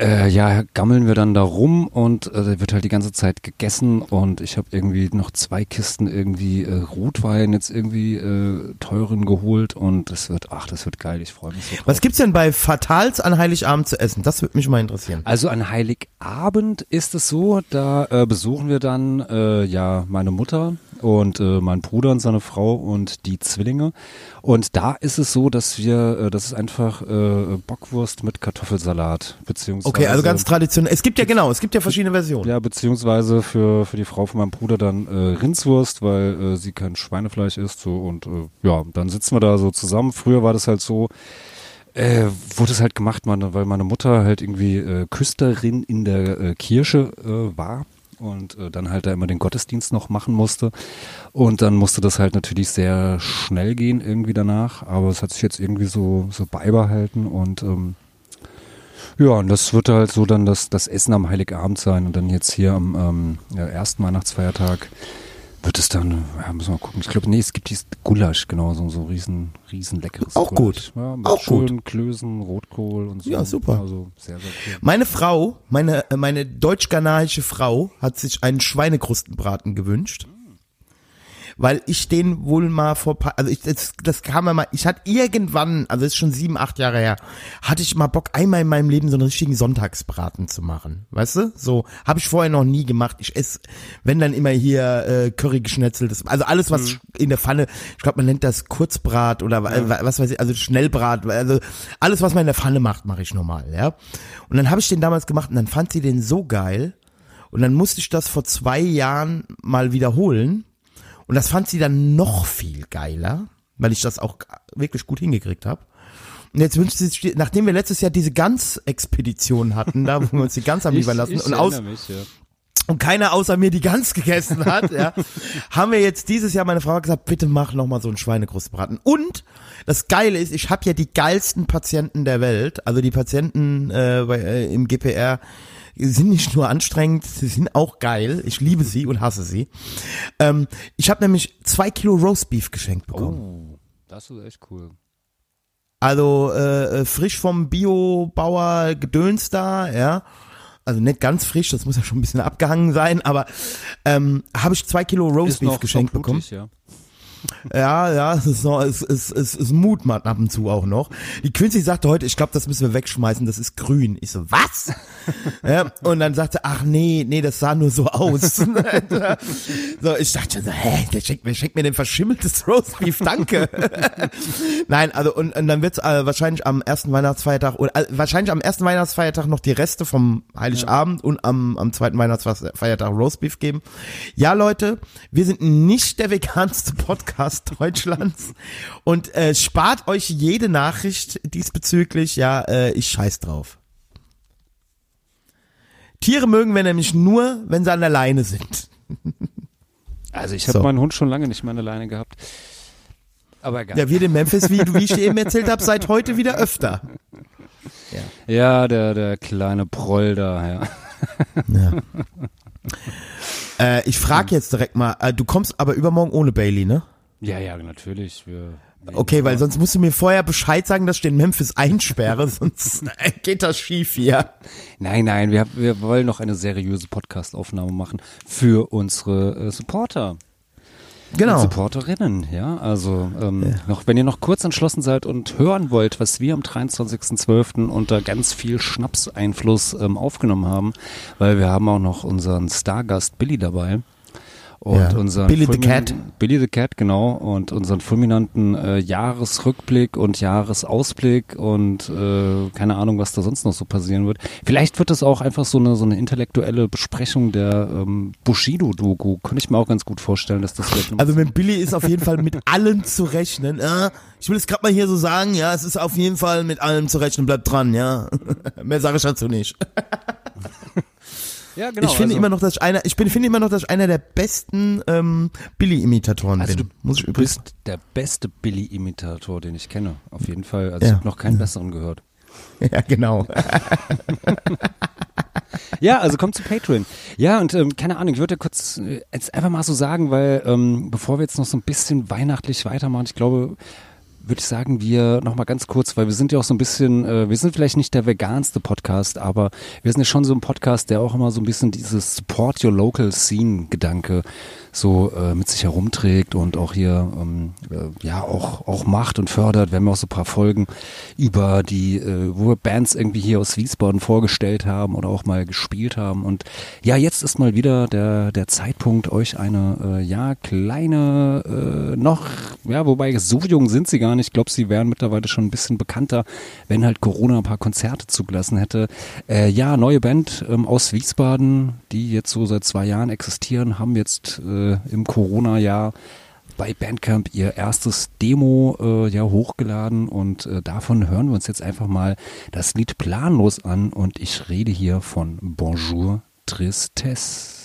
äh, ja, gammeln wir dann da rum und äh, wird halt die ganze Zeit gegessen und ich habe irgendwie noch zwei Kisten irgendwie äh, Rotwein jetzt irgendwie äh, teuren geholt und das wird, ach, das wird geil, ich freue mich so drauf. Was gibt's denn bei Fatals an Heiligabend zu essen? Das würde mich mal interessieren. Also an Heiligabend ist es so, da äh, besuchen wir dann äh, ja meine Mutter und äh, mein Bruder und seine Frau und die Zwillinge. Und da ist es so, dass wir, äh, das ist einfach äh, Bockwurst mit Kartoffelsalat, beziehungsweise Okay, also ganz traditionell. Es gibt ja genau, es gibt ja verschiedene Versionen. ja, beziehungsweise für, für die Frau von meinem Bruder dann äh, Rindswurst, weil äh, sie kein Schweinefleisch isst. So, und äh, ja, dann sitzen wir da so zusammen. Früher war das halt so, äh, wurde es halt gemacht, meine, weil meine Mutter halt irgendwie äh, Küsterin in der äh, Kirche äh, war und äh, dann halt da immer den Gottesdienst noch machen musste. Und dann musste das halt natürlich sehr schnell gehen irgendwie danach, aber es hat sich jetzt irgendwie so, so beibehalten und ähm, Ja, und das wird halt so dann das, das Essen am Heiligabend sein und dann jetzt hier am ähm, ja, ersten Weihnachtsfeiertag wird es dann, ja, müssen wir mal gucken. Ich glaube, nee, es gibt dieses Gulasch, genau, so, so riesen, riesen leckeres Auch Gulasch. gut. Ja, mit Auch schönen Klößen, Rotkohl und so. Ja, super. Also sehr, sehr cool. Meine Frau, meine, äh, meine deutsch-ghanaische Frau hat sich einen Schweinekrustenbraten gewünscht. Weil ich den wohl mal vor, paar- also ich, das, das kam mir mal, ich hatte irgendwann, also das ist schon sieben, acht Jahre her, hatte ich mal Bock, einmal in meinem Leben so einen richtigen Sonntagsbraten zu machen. Weißt du? So, habe ich vorher noch nie gemacht. Ich esse, wenn dann immer hier äh, Curry geschnetzeltes, also alles, was in der Pfanne, ich glaube, man nennt das Kurzbrat oder äh, was weiß ich, also Schnellbrat, also alles, was man in der Pfanne macht, mache ich normal, ja. Und dann habe ich den damals gemacht und dann fand sie den so geil. Und dann musste ich das vor zwei Jahren mal wiederholen. Und das fand sie dann noch viel geiler, weil ich das auch wirklich gut hingekriegt habe. Und jetzt wünscht sie sich, nachdem wir letztes Jahr diese Gans-Expedition hatten, da wo wir uns die Gans haben liefern lassen und aus, mich, ja. und keiner außer mir die Gans gegessen hat, ja, haben wir jetzt dieses Jahr meine Frau gesagt, bitte mach noch mal so einen Schweinekrustbraten. Und das Geile ist, ich habe ja die geilsten Patienten der Welt, also die Patienten äh, bei, äh, im GPR sind nicht nur anstrengend, sie sind auch geil. Ich liebe sie und hasse sie. Ähm, ich habe nämlich zwei Kilo Roastbeef geschenkt bekommen. Oh, das ist echt cool. Also äh, äh, frisch vom Biobauer Gedöns da, ja. Also nicht ganz frisch, das muss ja schon ein bisschen abgehangen sein, aber ähm, habe ich zwei Kilo Roastbeef geschenkt bekommen. ja. Ja, ja, es ist noch, es, es, es, es mutmacht ab und zu auch noch. Die Quincy sagte heute, ich glaube, das müssen wir wegschmeißen, das ist grün. Ich so, was? ja, und dann sagte, ach nee, nee, das sah nur so aus. so, ich dachte schon so, hä, der schenkt mir, schenkt mir den verschimmeltes Roastbeef, danke. Nein, also und, und dann wird's äh, wahrscheinlich am ersten Weihnachtsfeiertag oder äh, wahrscheinlich am ersten Weihnachtsfeiertag noch die Reste vom Heiligabend und am, am zweiten Weihnachtsfeiertag Roastbeef geben. Ja, Leute, wir sind nicht der veganste Podcast Deutschlands und äh, spart euch jede Nachricht diesbezüglich. Ja, äh, ich scheiß drauf. Tiere mögen wir nämlich nur, wenn sie an der Leine sind. Also ich habe So. meinen Hund schon lange nicht mehr eine Leine gehabt. Aber egal. Ja, wir in Memphis, wie, wie ich dir eben erzählt habe, seit heute wieder öfter. Ja, der, der kleine Proll da, ja. Ja. äh, ich frage jetzt direkt mal, äh, du kommst aber übermorgen ohne Bailey, ne? Ja, ja, natürlich. Wir, Okay, weil sonst musst du mir vorher Bescheid sagen, dass ich den Memphis einsperre, sonst äh, geht das schief hier. Nein, nein, wir, wir wollen noch eine seriöse Podcast-Aufnahme machen für unsere äh, Supporter. Genau. Supporterinnen, ja. Also ähm, noch, wenn ihr noch kurz entschlossen seid und hören wollt, was wir am 23.12. unter ganz viel Schnapseinfluss ähm, aufgenommen haben, weil wir haben auch noch unseren Stargast Billy dabei. Und Ja. unseren Billy the Cat. Billy the Cat, genau. Und unseren fulminanten äh, Jahresrückblick und Jahresausblick und äh, keine Ahnung, was da sonst noch so passieren wird. Vielleicht wird es auch einfach so eine, so eine intellektuelle Besprechung der ähm, Bushido-Doku. Könnte ich mir auch ganz gut vorstellen, dass das vielleicht Also mit Billy ist auf jeden Fall mit allem zu rechnen. Äh, ich will es gerade mal hier so sagen, ja, es ist auf jeden Fall mit allem zu rechnen, bleibt dran, ja. Mehr sage ich dazu nicht. Ja, genau. ich finde also, immer noch, dass ich einer, ich bin, finde immer noch, dass ich einer der besten ähm, Billy-Imitatoren also bin. du Muss ich übrigens. bist der beste Billy-Imitator, den ich kenne. Auf jeden Fall. Also Ja. ich habe noch keinen besseren gehört. Ja, genau. Ja, also kommt zu Patreon. Ja, und ähm, keine Ahnung, ich würde kurz äh, jetzt einfach mal so sagen, weil ähm, bevor wir jetzt noch so ein bisschen weihnachtlich weitermachen, ich glaube, würde ich sagen, wir noch mal ganz kurz, weil wir sind ja auch so ein bisschen, äh, wir sind vielleicht nicht der veganste Podcast, aber wir sind ja schon so ein Podcast, der auch immer so ein bisschen dieses Support Your Local Scene Gedanke so äh, mit sich herumträgt und auch hier ähm, äh, ja auch auch macht und fördert. Wir haben auch so ein paar Folgen über die, äh, wo wir Bands irgendwie hier aus Wiesbaden vorgestellt haben oder auch mal gespielt haben. Und ja, jetzt ist mal wieder der der Zeitpunkt, euch eine äh, ja kleine äh, noch ja, wobei so jung sind sie gar nicht. Ich glaube, sie wären mittlerweile schon ein bisschen bekannter, wenn halt Corona ein paar Konzerte zugelassen hätte. Äh, ja, neue Band ähm, aus Wiesbaden, die jetzt so seit zwei Jahren existieren, haben jetzt äh, im Corona-Jahr bei Bandcamp ihr erstes Demo äh, ja hochgeladen und äh, davon hören wir uns jetzt einfach mal das Lied planlos an und ich rede hier von Bonjour Tristesse.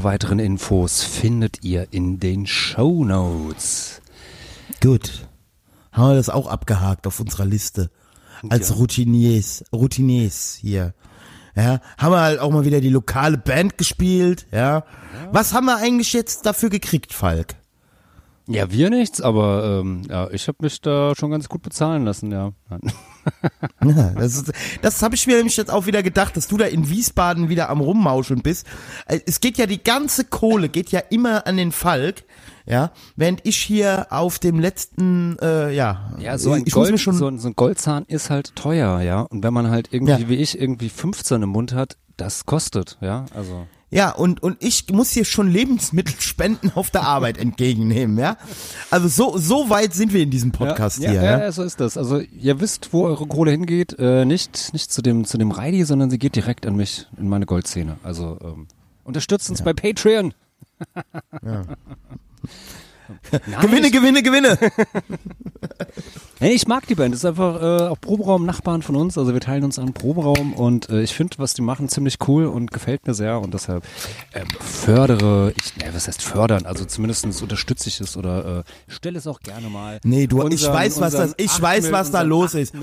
Alle weiteren Infos findet ihr in den Show Notes. Gut. Haben wir das auch abgehakt auf unserer Liste. Als Ja. Routiniers, Routiniers hier. Ja, haben wir halt auch mal wieder die lokale Band gespielt, ja. Was haben wir eigentlich jetzt dafür gekriegt, Falk? Ja, wir nichts, aber ähm, ja, ich habe mich da schon ganz gut bezahlen lassen, ja. Ja, das ist- das habe ich mir nämlich jetzt auch wieder gedacht, dass du da in Wiesbaden wieder am Rummauschen bist. Äh, Es geht ja die ganze Kohle geht ja immer an den Falk, ja, während ich hier auf dem letzten, äh, ja, Ja, so ein, Gold, schon, so, ein, so ein Goldzahn ist halt teuer, ja. Und wenn man halt irgendwie, Ja. wie ich, irgendwie 15 im Mund hat, das kostet, ja. Also. Ja, und, und ich muss hier schon Lebensmittelspenden auf der Arbeit entgegennehmen, ja. Also so, so weit sind wir in diesem Podcast ja, hier, ja, ja. ja, so ist das. Also ihr wisst, wo eure Kohle hingeht. Äh, nicht, nicht zu dem, zu dem Reidi, sondern sie geht direkt an mich, in meine Goldzähne. Also ähm, unterstützt uns bei Patreon. Nein, Gewinne, ich, Gewinne, Gewinne. nee, ich mag die Band. Das ist einfach äh, auch Proberaum-Nachbarn von uns. Also wir teilen uns einen Proberaum und äh, ich finde, was die machen, ziemlich cool und gefällt mir sehr und deshalb äh, fördere ich, ne, was heißt fördern? Also zumindest unterstütze ich es oder äh, stelle es auch gerne mal. Nee, du, ich unseren- weiß, was das- ich weiß, Mil- was da los ist.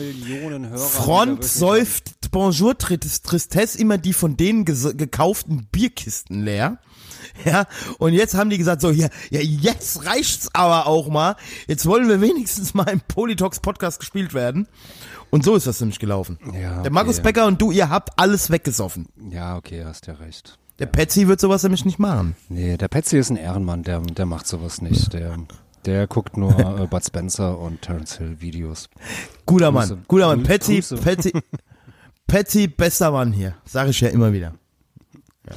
Front säuft Bonjour Tris- Tristesse immer die von denen gekauften Bierkisten leer. Ja, und jetzt haben die gesagt, so, ja, ja, jetzt reicht's aber auch mal. Jetzt wollen wir wenigstens mal im Politox Podcast gespielt werden. Und so ist das nämlich gelaufen. Ja, Der Markus okay. Becker und du, ihr habt alles weggesoffen. Ja, okay, hast ja recht. Der Patsy wird sowas nämlich nicht machen. Nee, der Patsy ist ein Ehrenmann, der, der macht sowas nicht. Der, der guckt nur äh, Bud Spencer und Terence Hill Videos. Guter Grüße. Mann, guter Mann. Patsy. Patsy, Patsy, bester Mann hier. Sag ich ja immer wieder. Ja,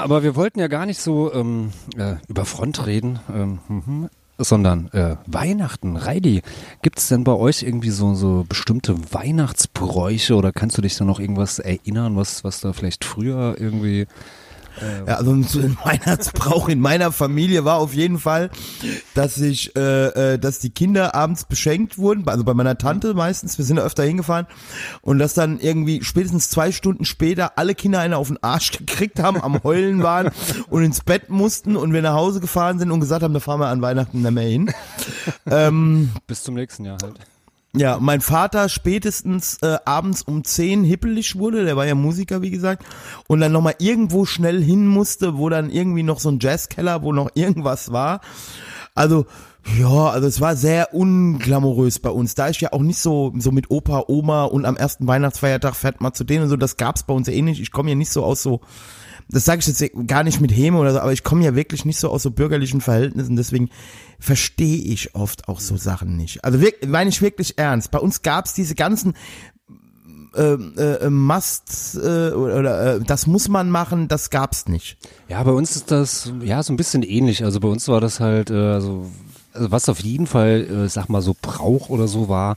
aber wir wollten ja gar nicht so ähm, äh, über Front reden, ähm, mhm, sondern äh, Weihnachten. Reidi, gibt's denn bei euch irgendwie so, so bestimmte Weihnachtsbräuche oder kannst du dich da noch irgendwas erinnern, was, was da vielleicht früher irgendwie Ja, also ein Weihnachtsbrauch in meiner Familie war auf jeden Fall, dass ich, äh, äh, dass die Kinder abends beschenkt wurden, also bei meiner Tante meistens, wir sind ja öfter hingefahren, und dass dann irgendwie spätestens zwei Stunden später alle Kinder eine auf den Arsch gekriegt haben, am Heulen waren und ins Bett mussten und wir nach Hause gefahren sind und gesagt haben, da fahren wir an Weihnachten nicht mehr hin. ähm, bis zum nächsten Jahr halt? Ja, mein Vater spätestens äh, abends um 10 hippelig wurde, der war ja Musiker, wie gesagt, und dann nochmal irgendwo schnell hin musste, wo dann irgendwie noch so ein Jazzkeller, wo noch irgendwas war. Also, ja, also es war sehr unglamourös bei uns. Da ich ja auch nicht so, so mit Opa, Oma und am ersten Weihnachtsfeiertag fährt man zu denen und so, das gab's bei uns eh nicht. Ich komme ja nicht so aus so, das sage ich jetzt gar nicht mit Häme oder so, aber ich komme ja wirklich nicht so aus so bürgerlichen Verhältnissen, deswegen verstehe ich oft auch so Sachen nicht. Also wirklich, meine ich wirklich ernst. Bei uns gab's diese ganzen äh, äh, Must äh, oder, oder äh, das muss man machen, das gab's nicht. Ja, bei uns ist das ja so ein bisschen ähnlich. Also bei uns war das halt, äh, also, also was auf jeden Fall, äh, sag mal so Brauch oder so war,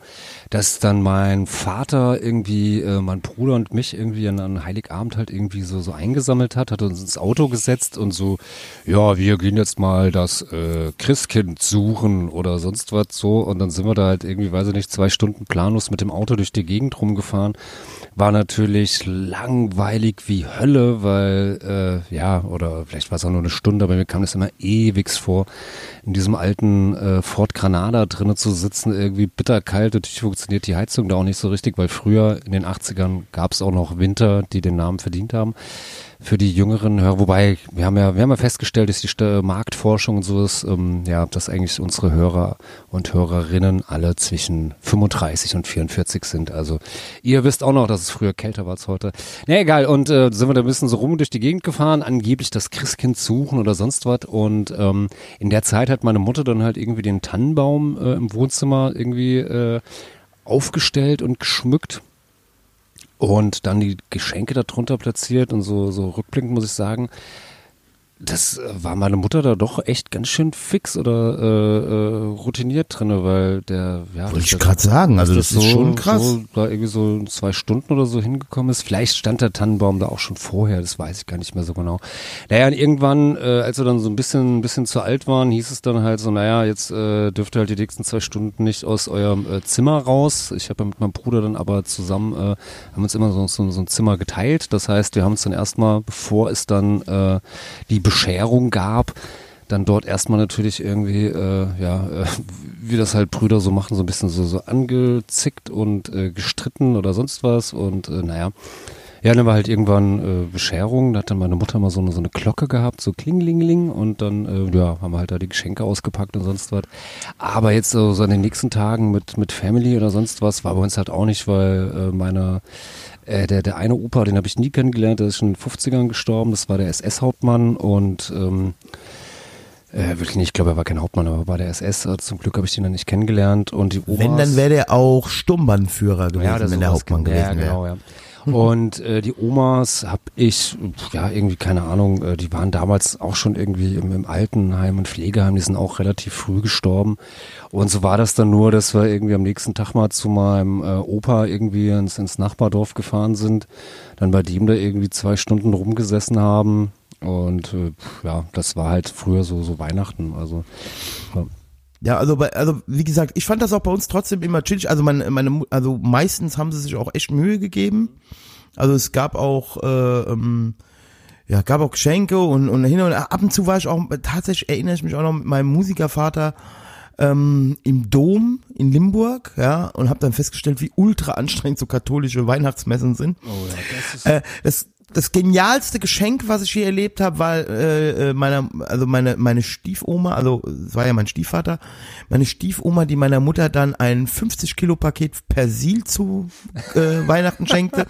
dass dann mein Vater irgendwie, äh, mein Bruder und mich irgendwie an, an Heiligabend halt irgendwie so so eingesammelt hat, hat uns ins Auto gesetzt und so, ja, wir gehen jetzt mal das äh, Christkind suchen oder sonst was so und dann sind wir da halt irgendwie, weiß ich nicht, zwei Stunden planlos mit dem Auto durch die Gegend rumgefahren. War natürlich langweilig wie Hölle, weil, äh, ja, oder vielleicht war es auch nur eine Stunde, aber mir kam das immer ewigs vor, in diesem alten alten äh, Ford Granada drinnen zu sitzen, irgendwie bitterkalt. Natürlich funktioniert die Heizung da auch nicht so richtig, weil früher in den 80ern gab es auch noch Winter, die den Namen verdient haben für die jüngeren Hörer, wobei wir haben ja, wir haben ja festgestellt, dass die St Marktforschung und so ist, ähm, ja, dass eigentlich unsere Hörer und Hörerinnen alle zwischen 35 und 44 sind. Also ihr wisst auch noch, dass es früher kälter war als heute. Na egal, und äh, sind wir da ein bisschen so rum durch die Gegend gefahren, angeblich das Christkind suchen oder sonst was. Und ähm, in der Zeit hat meine Mutter dann halt irgendwie den Tannenbaum äh, im Wohnzimmer irgendwie äh, aufgestellt und geschmückt und dann die Geschenke darunter platziert und so, so rückblickend muss ich sagen, das äh, war meine Mutter da doch echt ganz schön fix oder äh, äh, routiniert drinne, weil der ja Wollte ich gerade sagen, also dass das ist so, schon krass. So, da irgendwie so zwei Stunden oder so hingekommen ist. Vielleicht stand der Tannenbaum da auch schon vorher, das weiß ich gar nicht mehr so genau. Naja, und irgendwann, äh, als wir dann so ein bisschen, ein bisschen zu alt waren, hieß es dann halt so, naja, jetzt äh, dürft ihr halt die nächsten zwei Stunden nicht aus eurem äh, Zimmer raus. Ich habe ja mit meinem Bruder dann aber zusammen, äh, haben uns immer so, so, so ein Zimmer geteilt. Das heißt, wir haben uns dann erstmal, bevor es dann äh, die Bescherung gab, dann dort erstmal natürlich irgendwie, äh, ja, äh, wie das halt Brüder so machen, so ein bisschen so, so angezickt und äh, gestritten oder sonst was und äh, naja. Ja, dann war halt irgendwann äh, Bescherung, da hat dann meine Mutter mal so eine, so eine Glocke gehabt, so klingelingeling und dann, äh, ja, haben wir halt da die Geschenke ausgepackt und sonst was. Aber jetzt so, so an den nächsten Tagen mit, mit Family oder sonst was war bei uns halt auch nicht, weil äh, meine äh, der, der eine Opa, den habe ich nie kennengelernt, der ist schon in den 50ern gestorben, das war der SS-Hauptmann und ähm, äh, wirklich nicht, ich glaube, er war kein Hauptmann, aber war der SS. Also zum Glück habe ich den dann nicht kennengelernt. Und die Omas, Wenn, dann wäre der auch Sturmbannführer gewesen, ja, wenn der Hauptmann gewesen ja, wäre. genau, ja. Und äh, die Omas habe ich, ja, irgendwie, keine Ahnung, äh, die waren damals auch schon irgendwie im, im Altenheim und Pflegeheim, die sind auch relativ früh gestorben. Und so war das dann nur, dass wir irgendwie am nächsten Tag mal zu meinem äh, Opa irgendwie ins, ins Nachbardorf gefahren sind, dann bei dem da irgendwie zwei Stunden rumgesessen haben. Und äh, ja, das war halt früher so, so Weihnachten. Also ja. Ja, also bei, also wie gesagt, ich fand das auch bei uns trotzdem immer chillig. Also meine, meine, also meistens haben sie sich auch echt Mühe gegeben. Also es gab auch, äh, ähm, ja, gab auch Geschenke und, und hin und ab und zu war ich auch, tatsächlich erinnere ich mich auch noch mit meinem Musikervater ähm, im Dom in Limburg, ja, und habe dann festgestellt, wie ultra anstrengend so katholische Weihnachtsmessen sind. Oh ja, das ist Äh, das, das genialste Geschenk, was ich je erlebt habe, war äh, äh, meiner, also meine meine Stiefoma, also es war ja mein Stiefvater, meine Stiefoma, die meiner Mutter dann ein 50 Kilo Paket Persil zu äh, Weihnachten schenkte.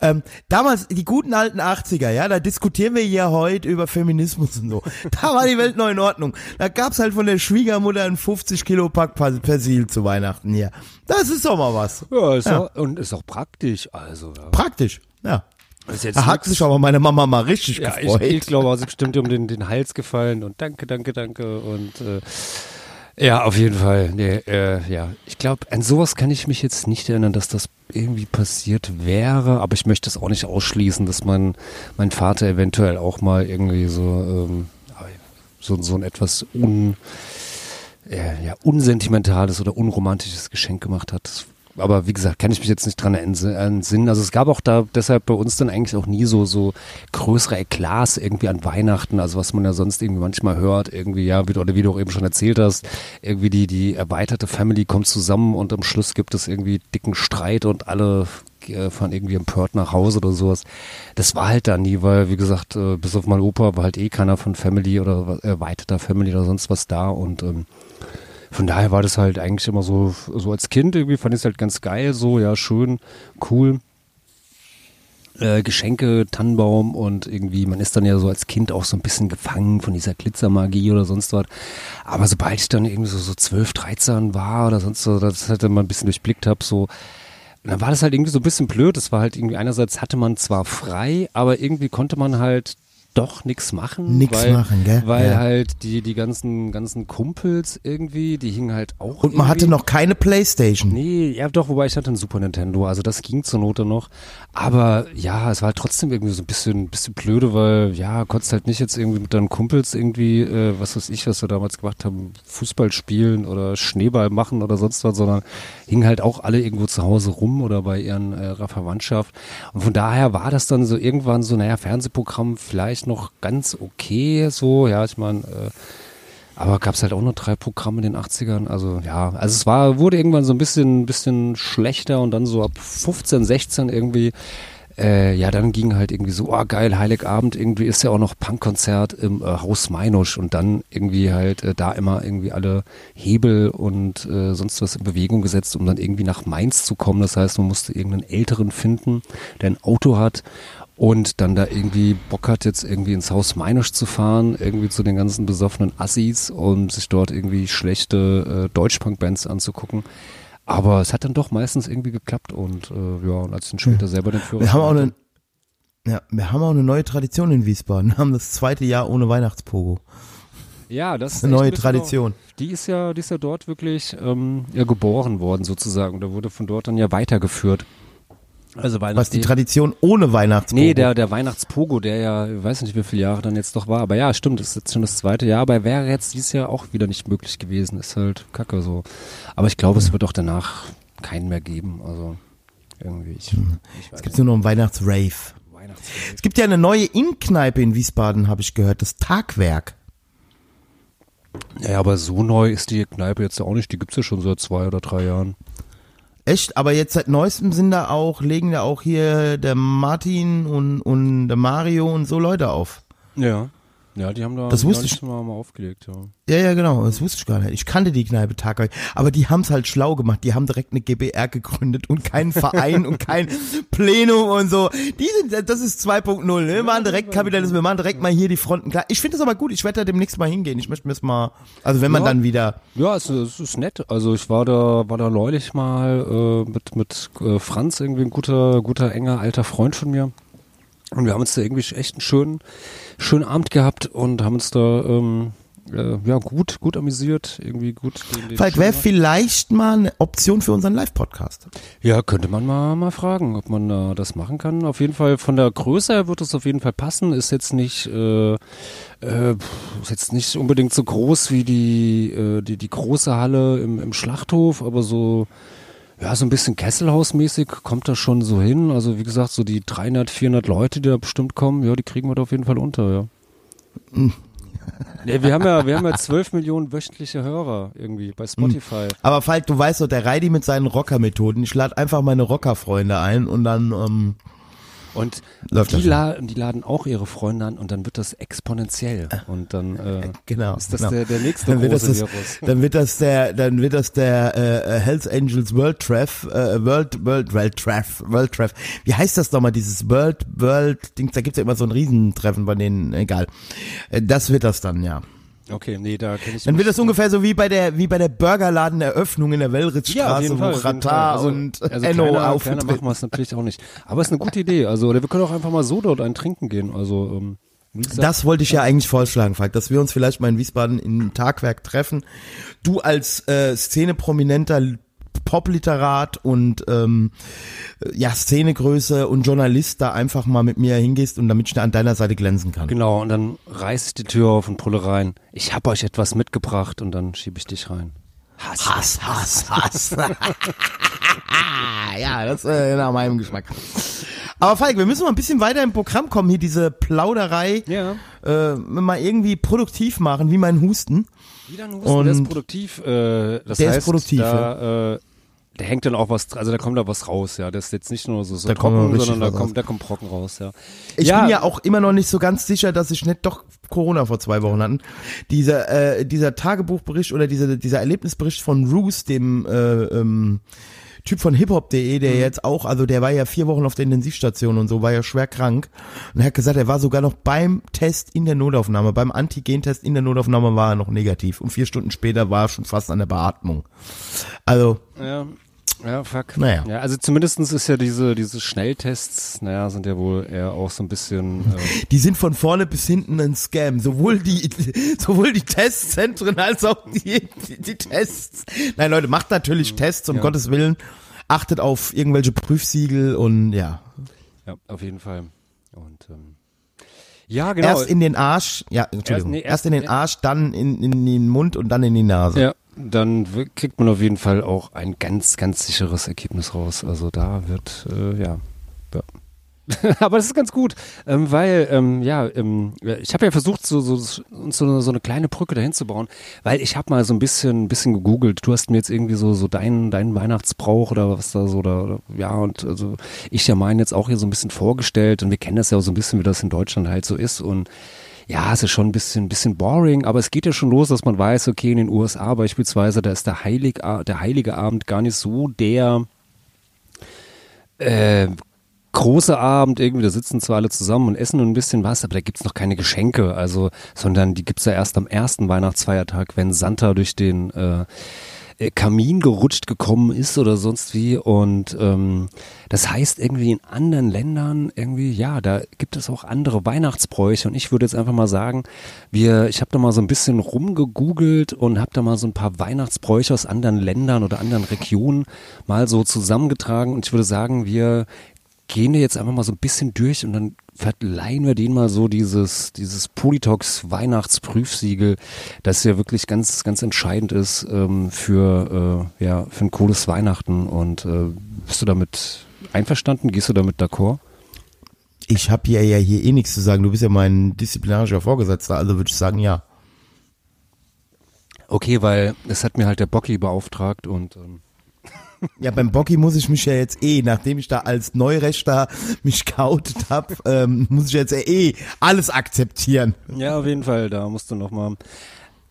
ähm, damals die guten alten 80er, ja, da diskutieren wir hier heute über Feminismus und so. Da war die Welt noch in Ordnung. Da gab's halt von der Schwiegermutter ein 50 Kilo Pack Persil zu Weihnachten hier. Das ist doch mal was. ja, ist Ja. Auch, und ist auch praktisch. Also ja. Praktisch. Ja. Da hat nix- sich aber meine Mama mal richtig Ja, ich, gefreut. ich glaube, es ist bestimmt um den, den Hals gefallen und danke, danke, danke und äh, ja, auf jeden Fall. Nee, äh, ja, ich glaube, an sowas kann ich mich jetzt nicht erinnern, dass das irgendwie passiert wäre, aber ich möchte es auch nicht ausschließen, dass mein, mein Vater eventuell auch mal irgendwie so, ähm, so, so ein etwas un, äh, ja, unsentimentales oder unromantisches Geschenk gemacht hat. Das aber wie gesagt, kann ich mich jetzt nicht dran entsinnen. Also es gab auch da deshalb bei uns dann eigentlich auch nie so so größere Eklats irgendwie an Weihnachten, also was man ja sonst irgendwie manchmal hört, irgendwie ja, wie du, oder wie du auch eben schon erzählt hast, irgendwie die die erweiterte Family kommt zusammen und am Schluss gibt es irgendwie dicken Streit und alle äh, fahren irgendwie empört nach Hause oder sowas. Das war halt da nie, weil wie gesagt, äh, bis auf mein Opa war halt eh keiner von Family oder was- erweiterter Family oder sonst was da und ähm, von daher war das halt eigentlich immer so, so als Kind irgendwie fand ich es halt ganz geil, so, ja, schön, cool. Äh, Geschenke, Tannenbaum und irgendwie, man ist dann ja so als Kind auch so ein bisschen gefangen von dieser Glitzermagie oder sonst was. Aber sobald ich dann irgendwie so, so 12, 13 war oder sonst so, das halt dann mal ein bisschen durchblickt habe, so, dann war das halt irgendwie so ein bisschen blöd. Das war halt irgendwie, einerseits hatte man zwar frei, aber irgendwie konnte man halt doch nichts machen. Nix weil, machen, gell? Weil Ja. halt die, die ganzen, ganzen Kumpels irgendwie, die hingen halt auch. Und man hatte noch keine Playstation. Nee, ja doch, wobei ich hatte ein Super Nintendo, also das ging zur Not noch. Aber ja, es war halt trotzdem irgendwie so ein bisschen, bisschen blöde, weil ja, konntest halt nicht jetzt irgendwie mit deinen Kumpels irgendwie, äh, was weiß ich, was wir damals gemacht haben, Fußball spielen oder Schneeball machen oder sonst was, sondern hingen halt auch alle irgendwo zu Hause rum oder bei ihren äh, ihrer Verwandtschaft. Und von daher war das dann so irgendwann so, naja, Fernsehprogramm vielleicht noch ganz okay, so, ja, ich meine, äh, Aber gab es halt auch nur drei Programme in den 80ern. Also ja, also es war, wurde irgendwann so ein bisschen, bisschen schlechter und dann so ab 15, 16 irgendwie, äh, ja, dann ging halt irgendwie so, oh geil, Heiligabend, irgendwie ist ja auch noch Punkkonzert im äh, Haus Meinusch und dann irgendwie halt äh, da immer irgendwie alle Hebel und äh, sonst was in Bewegung gesetzt, um dann irgendwie nach Mainz zu kommen. Das heißt, man musste irgendeinen Älteren finden, der ein Auto hat und dann da irgendwie Bock hat, jetzt irgendwie ins Haus Meinusch zu fahren, irgendwie zu den ganzen besoffenen Assis und sich dort irgendwie schlechte äh, Deutschpunk-Bands anzugucken. Aber es hat dann doch meistens irgendwie geklappt und äh, ja, und als ich dann später selber den Führer Wir haben auch eine, ja, wir haben auch eine neue Tradition in Wiesbaden. Wir haben das zweite Jahr ohne Weihnachtspogo. Ja, das ist Eine neue Tradition. Auch, die ist ja, die ist ja dort wirklich ähm, ja, geboren worden sozusagen. Da wurde von dort dann ja weitergeführt. Also weil Was die Tradition ohne Weihnachtspogo. Nee, der, der Weihnachtspogo, der ja, ich weiß nicht, wie viele Jahre dann jetzt noch war, aber ja, stimmt, das ist jetzt schon das zweite Jahr, aber wäre jetzt dieses Jahr auch wieder nicht möglich gewesen, ist halt kacke so. Aber ich glaube, es wird auch danach keinen mehr geben, also irgendwie, ich, ich weiß es gibt nur noch einen Weihnachtsrave. Weihnachtsfest. Es gibt ja eine neue Innkneipe in Wiesbaden, habe ich gehört, das Tagwerk. Ja, aber so neu ist die Kneipe jetzt ja auch nicht, die gibt's ja schon seit zwei oder drei Jahren. Echt, aber jetzt seit neuestem sind da auch, legen da auch hier der Martin und, und der Mario und so Leute auf. Ja. Ja, die haben da Das wusste ich. mal, mal aufgelegt, ja. Ja, ja, genau, das wusste ich gar nicht. Ich kannte die Kneipe Tagwerk, aber die haben's halt schlau gemacht. Die haben direkt eine GBR gegründet und keinen Verein und kein Plenum und so. Die sind, das ist 2.0, ne? Wir machen direkt Kapitalismus, wir machen direkt mal hier die Fronten klar. Ich finde das aber gut, ich werde da demnächst mal hingehen. Ich möchte mir das mal, also wenn man Ja. dann wieder, Ja, es, es ist nett. Also ich war da, war da neulich mal äh, mit mit äh, Franz irgendwie ein guter, guter enger alter Freund von mir. Und wir haben uns da irgendwie echt einen schönen, schönen Abend gehabt und haben uns da ähm, äh, ja gut, gut amüsiert, irgendwie gut. Falk, wäre vielleicht mal eine Option für unseren Live-Podcast. Ja, könnte man mal, mal fragen, ob man äh, das machen kann. Auf jeden Fall von der Größe her wird es auf jeden Fall passen. Ist jetzt nicht, äh, äh, ist jetzt nicht unbedingt so groß wie die, äh, die, die große Halle im, im Schlachthof, aber so, ja, so ein bisschen Kesselhausmäßig kommt das schon so hin. Also wie gesagt, so die 300, 400 Leute, die da bestimmt kommen, ja, die kriegen wir da auf jeden Fall unter, ja. Nee, wir haben ja, wir haben ja 12 Millionen wöchentliche Hörer irgendwie bei Spotify. Aber Falk, du weißt doch, der Reidi mit seinen Rocker-Methoden, ich lade einfach meine Rocker-Freunde ein und dann, ähm, Und Läuft die, la die laden auch ihre Freunde an und dann wird das exponentiell. Und dann äh, genau. ist das genau. der, der nächste dann wird das, große das Virus. dann wird das der dann wird das der äh, Hells Angels World Treff äh, World World World Treff World Treff wie heißt das nochmal dieses World World Ding da gibt's ja immer so ein Riesentreffen bei denen egal Äh, das wird das dann ja Okay, nee, da kenne ich dann wird das ungefähr so wie bei der wie bei der Burgerladeneröffnung in der ja, Wellritzstraße Fall, wo. Rata Also, und also Enno kleiner, kleiner auftreten machen wir es natürlich auch nicht. Aber es ist eine gute Idee. Also oder wir können auch einfach mal so dort einen trinken gehen. Also ähm, gesagt, Das wollte ich ja eigentlich vorschlagen, Falk, dass wir uns vielleicht mal in Wiesbaden im Tagwerk treffen. Du als äh, Szene-prominenter Popliterat und ähm, ja Szenegröße und Journalist da einfach mal mit mir hingehst und damit ich an deiner Seite glänzen kann. genau. Und dann reiß ich die Tür auf und pulle rein. Ich habe euch etwas mitgebracht und dann schiebe ich dich rein. Hass. Hass, Hass, Hass. ja, das ist äh, nach meinem Geschmack. Aber Falk, wir müssen mal ein bisschen weiter im Programm kommen, hier diese Plauderei Ja. äh, mal irgendwie produktiv machen, wie mein Husten. Wieder ein Husten, der ist Und- produktiv. Äh, das Der ist heißt, produktiv, da, äh, da hängt dann auch was, also da kommt da was raus, ja. Das ist jetzt nicht nur so, so Da kommt trocken, sondern da kommt, da kommt Brocken raus, ja. Ich ja, bin ja auch immer noch nicht so ganz sicher, dass ich nicht doch Corona vor zwei Wochen hatten. Dieser, äh, dieser Tagebuchbericht oder dieser, dieser Erlebnisbericht von Roos, dem äh, ähm, Typ von hiphop.de, Mhm. der jetzt auch, also der war ja vier Wochen auf der Intensivstation und so, war ja schwer krank. Und er hat gesagt, er war sogar noch beim Test in der Notaufnahme, beim Antigentest in der Notaufnahme war er noch negativ. Und vier Stunden später war er schon fast an der Beatmung. Also, Ja, ja, fuck. Naja. Ja, also zumindestens ist ja diese, diese Schnelltests, naja, sind ja wohl eher auch so ein bisschen, äh, die sind von vorne bis hinten ein Scam. Sowohl die, sowohl die Testzentren als auch die, die, die Tests. Nein, Leute, macht natürlich Tests, um Ja. Gottes Willen. Achtet auf irgendwelche Prüfsiegel und ja. ja, auf jeden Fall. Und, ähm, ja, genau. Erst in den Arsch, ja, Entschuldigung. nee, erst, erst- in den Arsch, dann in, in den Mund und dann in die Nase. ja, dann kriegt man auf jeden Fall auch ein ganz, ganz sicheres Ergebnis raus. Also da wird, äh, ja, ja. Aber das ist ganz gut, ähm, weil, ähm, ja, ähm, ich habe ja versucht, so, so, so, so eine kleine Brücke dahin zu bauen, weil ich habe mal so ein bisschen, ein bisschen gegoogelt. Du hast mir jetzt irgendwie so, so deinen, deinen Weihnachtsbrauch oder was da so, oder, oder ja, und also ich ja meinen jetzt auch hier so ein bisschen vorgestellt und wir kennen das ja auch so ein bisschen, wie das in Deutschland halt so ist und ja, es ist schon ein bisschen, ein bisschen boring, aber es geht ja schon los, dass man weiß, okay, in den USA beispielsweise, da ist der, Heilig, der Heilige Abend gar nicht so der äh, große Abend. Irgendwie, da sitzen zwar alle zusammen und essen ein bisschen was, aber da gibt's noch keine Geschenke, also, sondern die gibt's ja erst am ersten Weihnachtsfeiertag, wenn Santa durch den äh, Kamin gerutscht gekommen ist oder sonst wie. Und ähm, das heißt irgendwie in anderen Ländern irgendwie, ja, da gibt es auch andere Weihnachtsbräuche. Und ich würde jetzt einfach mal sagen, wir, ich habe da mal so ein bisschen rumgegoogelt und habe da mal so ein paar Weihnachtsbräuche aus anderen Ländern oder anderen Regionen mal so zusammengetragen. Und ich würde sagen, wir gehen wir jetzt einfach mal so ein bisschen durch und dann verleihen wir denen mal so dieses, dieses Politox Weihnachtsprüfsiegel, das ja wirklich ganz, ganz entscheidend ist ähm, für, äh, ja, für ein cooles Weihnachten. Und äh, bist du damit einverstanden? Gehst du damit d'accord? Ich habe ja, ja hier eh nichts zu sagen. Du bist ja mein disziplinarischer Vorgesetzter, also würde ich sagen, ja. Okay, weil es hat mir halt der Bocky beauftragt und ähm, Ja, beim Bocky muss ich mich ja jetzt eh, nachdem ich da als Neurechter mich geoutet habe, ähm, muss ich jetzt eh alles akzeptieren. Ja, auf jeden Fall, da musst du noch mal.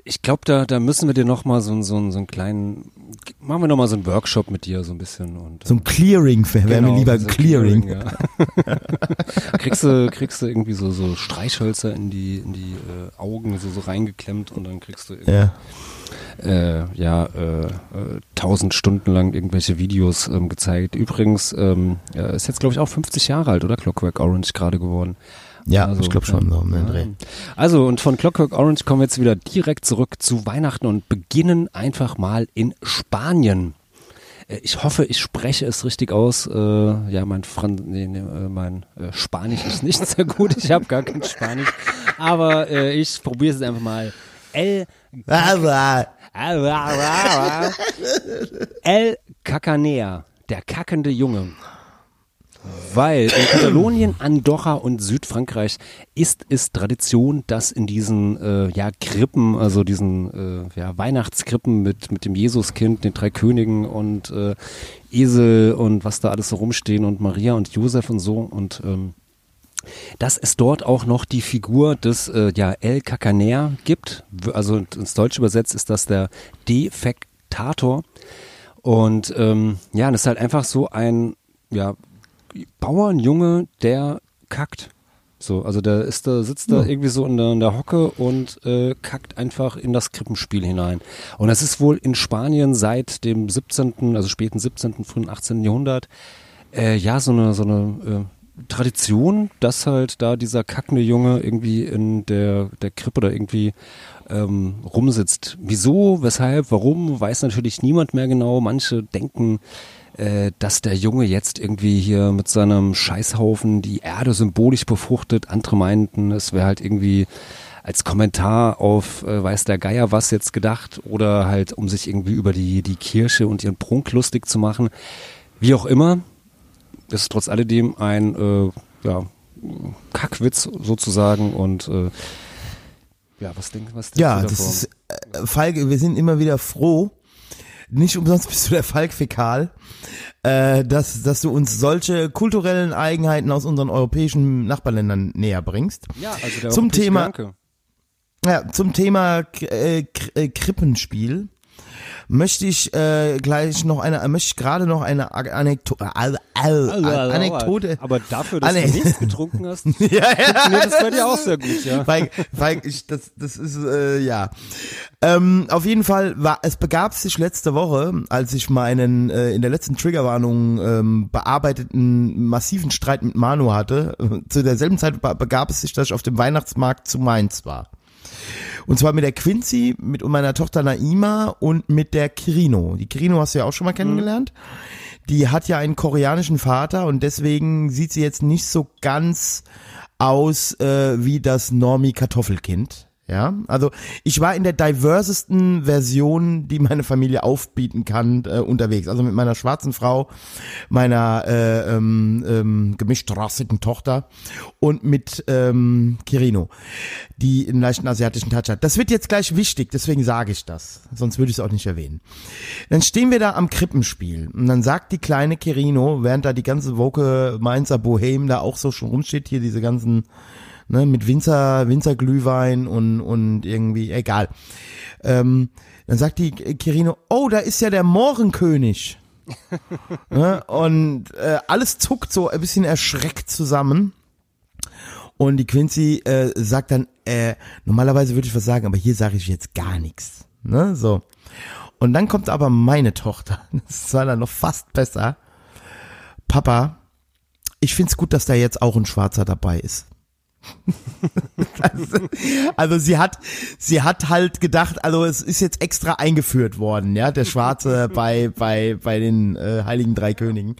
Ich glaube, da, da müssen wir dir noch mal so, so, so einen kleinen, machen wir noch mal so einen Workshop mit dir so ein bisschen und So ein Clearing, wäre Genau, mir lieber ein so Clearing. ja. kriegst du kriegst du irgendwie so so Streichhölzer in die in die äh, Augen so so reingeklemmt und dann kriegst du irgendwie Ja. Äh, ja, äh, äh, tausend Stunden lang irgendwelche Videos ähm, gezeigt. Übrigens ähm, ja, ist jetzt, glaube ich, auch 50 Jahre alt, oder? Clockwork Orange gerade geworden. Ja, Also, ich glaube schon, so um den. Dreh. Also, und von Clockwork Orange kommen wir jetzt wieder direkt zurück zu Weihnachten und beginnen einfach mal in Spanien. Äh, Ich hoffe, ich spreche es richtig aus. Äh, ja, mein Franz, nee, nee, äh, mein äh, Spanisch ist nicht sehr gut. Ich habe gar kein Spanisch. Aber äh, ich probiere es einfach mal. El El Cacanea, der kackende Junge. Weil in Katalonien, Andorra und Südfrankreich ist es Tradition, dass in diesen äh, ja, Krippen, also diesen äh, ja, Weihnachtskrippen mit, mit dem Jesuskind, den drei Königen und äh, Esel und was da alles so rumstehen und Maria und Josef und so und ähm, dass es dort auch noch die Figur des äh, ja, El Cacaner gibt. Also ins Deutsche übersetzt ist das der Defektator. Und ähm, ja, das ist halt einfach so ein ja, Bauernjunge, der kackt. So, also der ist da, sitzt da irgendwie so in der, in der Hocke und äh, kackt einfach in das Krippenspiel hinein. Und das ist wohl in Spanien seit dem 17., also späten 17., frühen 18. Jahrhundert, äh, ja, so eine, so eine äh, Tradition, dass halt da dieser kackende Junge irgendwie in der, der Krippe oder irgendwie ähm, rumsitzt. Wieso, weshalb, warum, weiß natürlich niemand mehr genau. Manche denken, äh, dass der Junge jetzt irgendwie hier mit seinem Scheißhaufen die Erde symbolisch befruchtet. Andere meinten, es wäre halt irgendwie als Kommentar auf äh, weiß der Geier was jetzt gedacht oder halt um sich irgendwie über die, die Kirche und ihren Prunk lustig zu machen. Wie auch immer, ist trotz alledem ein äh, ja, Kackwitz sozusagen und äh, ja, was denkst was denkst ja, du das davon? ist, äh, Falk, wir sind immer wieder froh, nicht umsonst bist du der Falk Fäkal, äh, dass, dass du uns solche kulturellen Eigenheiten aus unseren europäischen Nachbarländern näher bringst. ja, also der zum Thema- Gedanke. Ja, zum Thema äh, äh, Krippenspiel möchte ich äh, gleich noch eine, äh, möchte ich gerade noch eine Ag- Anekdo äh, äh, äh, Anekdote. Aber dafür, dass Ane- du nichts getrunken hast, ja, ja. das bei dir auch sehr gut, ja. Weil, weil ich, das, das ist, äh, ja. Ähm, auf jeden Fall war, es begab sich letzte Woche, als ich meinen äh, in der letzten Triggerwarnung ähm, bearbeiteten massiven Streit mit Manu hatte, äh, zu derselben Zeit be- begab es sich, dass ich auf dem Weihnachtsmarkt zu Mainz war. Und zwar mit der Quincy, mit meiner Tochter Naima und mit der Kirino. Die Kirino hast du ja auch schon mal kennengelernt. Die hat ja einen koreanischen Vater und deswegen sieht sie jetzt nicht so ganz aus äh, wie das Normie Kartoffelkind. Ja, also ich war in der diversesten Version, die meine Familie aufbieten kann, äh, unterwegs. Also mit meiner schwarzen Frau, meiner äh, ähm, ähm, gemischtrassigen Tochter und mit ähm, Kirino, die einen leichten asiatischen Touch hat. Das wird jetzt gleich wichtig, deswegen sage ich das. Sonst würde ich es auch nicht erwähnen. Dann stehen wir da am Krippenspiel und dann sagt die kleine Kirino, während da die ganze Woke Mainzer Bohem da auch so schon rumsteht, hier diese ganzen ne, mit Winzer, Winzerglühwein und, und irgendwie, egal. Ähm, dann sagt die Kirino, oh, da ist ja der Mohrenkönig. ne, und äh, alles zuckt so ein bisschen erschreckt zusammen. Und die Quincy äh, sagt dann, äh, normalerweise würde ich was sagen, aber hier sage ich jetzt gar nichts. Ne, so. Und dann kommt aber meine Tochter. Das war dann noch fast besser. Papa, ich find's gut, dass da jetzt auch ein Schwarzer dabei ist. Also, also sie hat, sie hat halt gedacht, also es ist jetzt extra eingeführt worden, ja, der Schwarze bei bei bei den äh, Heiligen Drei Königen.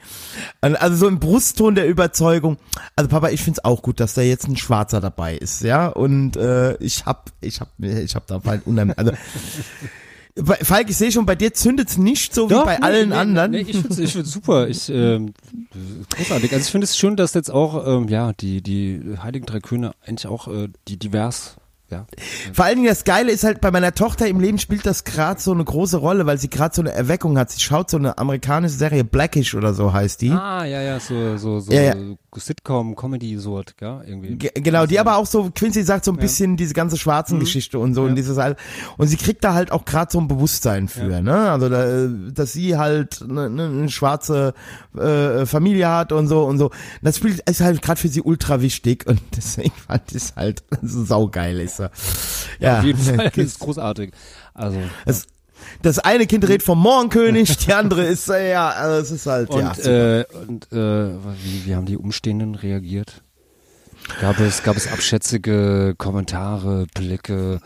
Also so im Brustton der Überzeugung. Also Papa, ich find's auch gut, dass da jetzt ein Schwarzer dabei ist, ja. Und äh, ich hab, ich hab, ich hab da halt unheimlich, also Falk, ich sehe schon, bei dir zündet's nicht so wie bei nee, allen nee, anderen. Nee, ich finde ich find's super. Ich, ähm, großartig. Also ich finde es schön, dass jetzt auch, ähm, ja, die, die Heiligen Drei Könige eigentlich auch äh, die divers, ja. Vor allen Dingen das Geile ist halt, bei meiner Tochter im Leben spielt das gerade so eine große Rolle, weil sie gerade so eine Erweckung hat. Sie schaut so eine amerikanische Serie, Blackish oder so heißt die. Ah, ja, ja, so, so, so Ja, ja. Sitcom, Comedy, so, ja, irgendwie. Ge- Genau, die aber auch so, Quincy sagt so ein bisschen diese ganze schwarzen Geschichte und so und dieses all- und sie kriegt da halt auch gerade so ein Bewusstsein für, ne? Also da, dass sie halt eine, eine, eine schwarze äh, Familie hat und so und so. Das spielt ist halt gerade für sie ultra wichtig und deswegen fand ich es halt so saugeil ist er. Ja, Auf jeden Fall, das ist großartig. Also, Das, das eine Kind redet vom Mohrenkönig, die andere ist äh, ja, also es ist halt ja. und, super. äh, und äh, wie, wie haben die Umstehenden reagiert? Gab es, gab es abschätzige Kommentare, Blicke?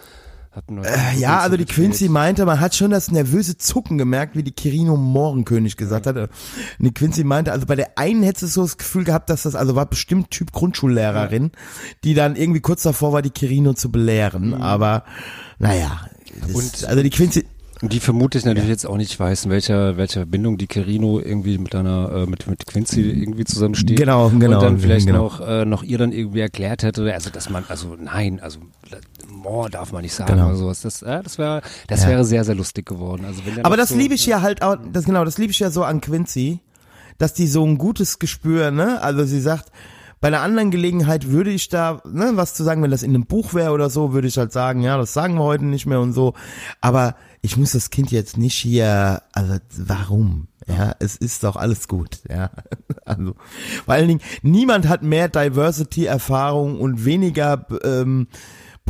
Hatten Äh, ja, also die? Quincy meinte, man hat schon das nervöse Zucken gemerkt, wie die Kirino Mohrenkönig gesagt hat. Und die Quincy meinte, also bei der einen hättest du so das Gefühl gehabt, dass das, also war bestimmt Typ Grundschullehrerin, die dann irgendwie kurz davor war, die Kirino zu belehren. Aber naja, Mhm. Und- also die Quincy, Die vermutlich natürlich jetzt auch nicht weiß, in welcher, welcher Bindung die Carino irgendwie mit einer, äh, mit, mit Quincy irgendwie zusammensteht. Genau, genau, Und dann vielleicht genau. noch, äh, noch ihr dann irgendwie erklärt hätte, also dass man, also nein, also Moor darf man nicht sagen Genau. oder sowas. Das, äh, das wäre, das Ja. wäre sehr, sehr lustig geworden. Also wenn Aber das so, liebe ich ja halt auch, das genau, das liebe ich ja so an Quincy, dass die so ein gutes Gespür, ne? Also sie sagt, bei einer anderen Gelegenheit würde ich da, ne, was zu sagen, wenn das in einem Buch wäre oder so, würde ich halt sagen, ja, das sagen wir heute nicht mehr und so. Aber ich muss das Kind jetzt nicht hier, also warum? Ja, es ist doch alles gut, ja. Also, vor allen Dingen, niemand hat mehr Diversity-Erfahrung und weniger, ähm,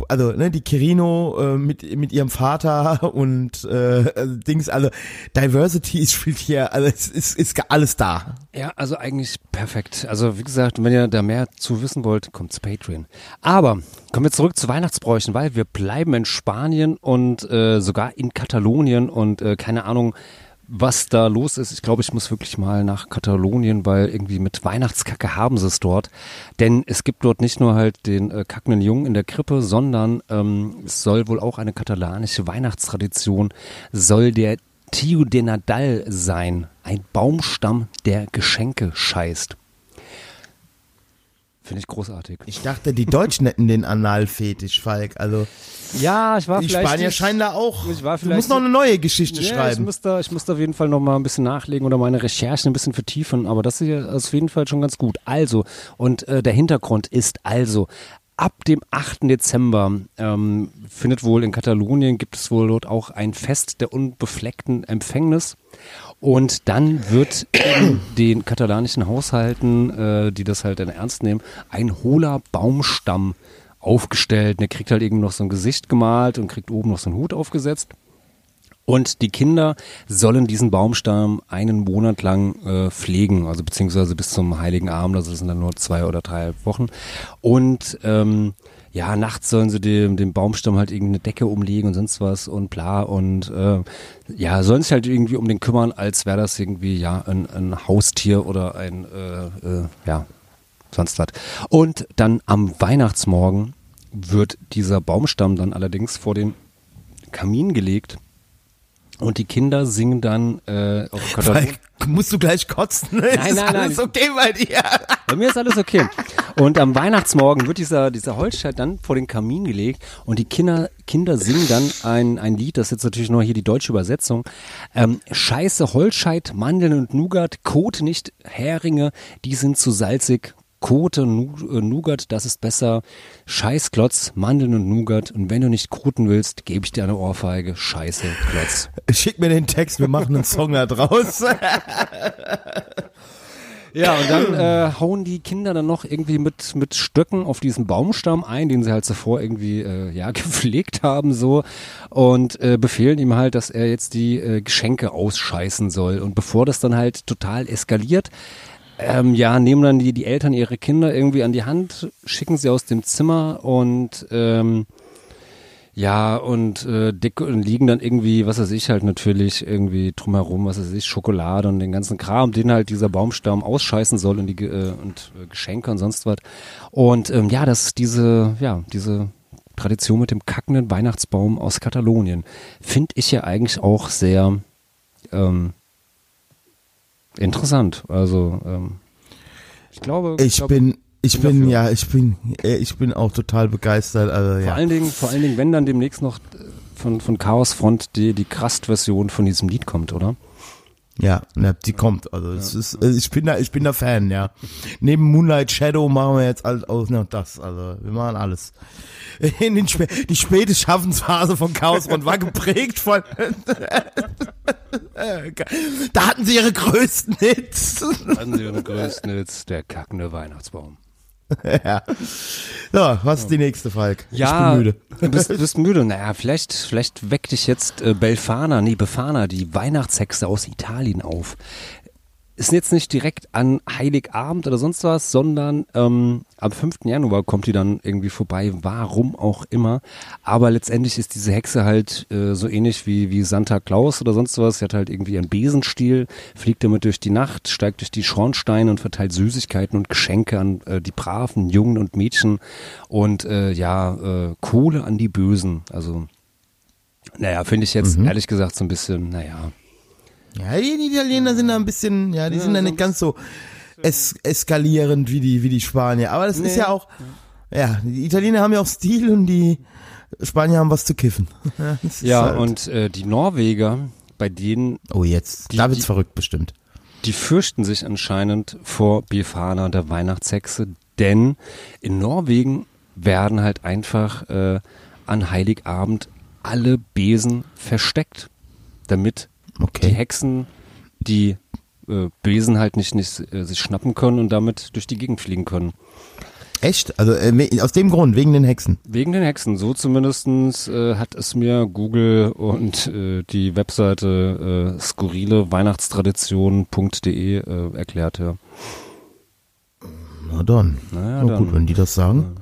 also ne, die Kirino äh, mit mit ihrem Vater und äh, also Dings, also Diversity ist spielt hier, also es ist, ist alles da. Ja, also eigentlich perfekt. Also wie gesagt, wenn ihr da mehr zu wissen wollt, kommt zu Patreon. Aber kommen wir zurück zu Weihnachtsbräuchen, weil wir bleiben in Spanien und äh, sogar in Katalonien und äh, keine Ahnung, was da los ist. Ich glaube, ich muss wirklich mal nach Katalonien, weil irgendwie mit Weihnachtskacke haben sie es dort. Denn es gibt dort nicht nur halt den äh, kackenden Jungen in der Krippe, sondern ähm, es soll wohl auch eine katalanische Weihnachtstradition, soll der Tio de Nadal sein. Ein Baumstamm, der Geschenke scheißt. Finde ich großartig. Ich dachte, die Deutschen hätten den Analfetisch, Falk. Also Ja, ich war die vielleicht. Spanier nicht- scheinen da auch. Ich war du vielleicht musst noch eine neue Geschichte ich schreiben. muss, da, ich muss da auf jeden Fall noch mal ein bisschen nachlegen oder meine Recherchen ein bisschen vertiefen, aber das ist auf jeden Fall schon ganz gut. Also, und äh, der Hintergrund ist also, ab dem 8. Dezember ähm, findet wohl in Katalonien, gibt es wohl dort auch ein Fest der unbefleckten Empfängnis. Und dann wird in den katalanischen Haushalten, äh, die das halt dann ernst nehmen, ein hohler Baumstamm aufgestellt. Und der kriegt halt irgendwie noch so ein Gesicht gemalt und kriegt oben noch so einen Hut aufgesetzt. Und die Kinder sollen diesen Baumstamm einen Monat lang äh, pflegen, also beziehungsweise bis zum Heiligen Abend, also das sind dann nur zwei oder drei Wochen. Und ähm, ja, nachts sollen sie dem, dem Baumstamm halt irgendeine Decke umlegen und sonst was und bla und äh, ja, sollen sich halt irgendwie um den kümmern, als wäre das irgendwie ja ein, ein Haustier oder ein äh, äh, ja sonst was. Und dann am Weihnachtsmorgen wird dieser Baumstamm dann allerdings vor den Kamin gelegt und die Kinder singen dann äh, auf Katalon. Falk, musst du gleich kotzen? Nein, nein, nein. Alles okay bei dir? Bei mir ist alles okay. Und am Weihnachtsmorgen wird dieser, dieser Holzscheit dann vor den Kamin gelegt und die Kinder, Kinder singen dann ein, ein Lied, das ist jetzt natürlich nur hier die deutsche Übersetzung. Ähm, Scheiße Holzscheit, Mandeln und Nougat, Kot nicht Heringe, die sind zu salzig. Kote, äh, Nougat, das ist besser. Scheiß Klotz, Mandeln und Nougat. Und wenn du nicht koten willst, gebe ich dir eine Ohrfeige. Scheiße Klotz. Schick mir den Text, wir machen einen Song da draus. Ja, und dann äh, hauen die Kinder dann noch irgendwie mit, mit Stöcken auf diesen Baumstamm ein, den sie halt zuvor irgendwie äh, ja gepflegt haben so und äh, befehlen ihm halt, dass er jetzt die äh, Geschenke ausscheißen soll. Und bevor das dann halt total eskaliert, ähm, ja, nehmen dann die, die Eltern ihre Kinder irgendwie an die Hand, schicken sie aus dem Zimmer und ähm, ja, und äh, dick und liegen dann irgendwie, was weiß ich halt natürlich, irgendwie drumherum, was weiß ich, Schokolade und den ganzen Kram, den halt dieser Baumstamm ausscheißen soll und die äh, und äh, Geschenke und sonst was. Und ähm, ja, das diese, ja, diese Tradition mit dem kackenden Weihnachtsbaum aus Katalonien finde ich ja eigentlich auch sehr ähm, interessant. Also ähm, ich glaube, Ich glaube, bin, ich bin bin, ja, ich bin, äh, ich bin auch total begeistert. Also, Vor ja. allen Dingen, vor allen Dingen, wenn dann demnächst noch äh, von, von Chaos Front die, die Krast-Version von diesem Lied kommt, oder? Ja, ne, die kommt. Also es ist, äh, ich bin da, ich bin da Fan, ja. Neben Moonlight Shadow machen wir jetzt alles aus noch das. Also wir machen alles. In den Spä die späte Schaffensphase von Chaos und war geprägt von. da hatten sie ihre größten Hits. Hatten sie ihre größten Hits, der kackende Weihnachtsbaum. ja. So, was ist die nächste, Falk? Ja, Ich bin müde. du bist, bist müde. Naja, vielleicht, vielleicht weckt dich jetzt äh, Belfana, nee, Befana, die Weihnachtshexe aus Italien auf. Ist jetzt nicht direkt an Heiligabend oder sonst was, sondern ähm, am 5. Januar kommt die dann irgendwie vorbei, warum auch immer. Aber letztendlich ist diese Hexe halt äh, so ähnlich wie, wie Santa Claus oder sonst was. Sie hat halt irgendwie einen Besenstiel, fliegt damit durch die Nacht, steigt durch die Schornsteine und verteilt Süßigkeiten und Geschenke an äh, die braven Jungen und Mädchen und äh, ja, äh, Kohle an die Bösen. Also, naja, finde ich jetzt ehrlich gesagt so ein bisschen, naja. Ja, die Italiener sind da ein bisschen, ja, die sind da nicht ganz so es eskalierend wie die, wie die Spanier. Aber das ist ja auch, ja, die Italiener haben ja auch Stil und die Spanier haben was zu kiffen. Ja, Ja, halt- und äh, die Norweger, bei denen, Oh, jetzt. die- da wird's die- verrückt bestimmt. die fürchten sich anscheinend vor Befana, der Weihnachtshexe, denn in Norwegen werden halt einfach äh, an Heiligabend alle Besen versteckt, damit Okay. die Hexen die äh, Besen halt nicht, nicht äh, sich schnappen können und damit durch die Gegend fliegen können. Echt? Also äh, aus dem Grund, wegen den Hexen. Wegen den Hexen, so zumindestens äh, hat es mir Google und äh, die Webseite äh, skurrile Weihnachtstradition.de äh, erklärt. Ja. Na dann. Naja, Na dann. gut, wenn die das sagen.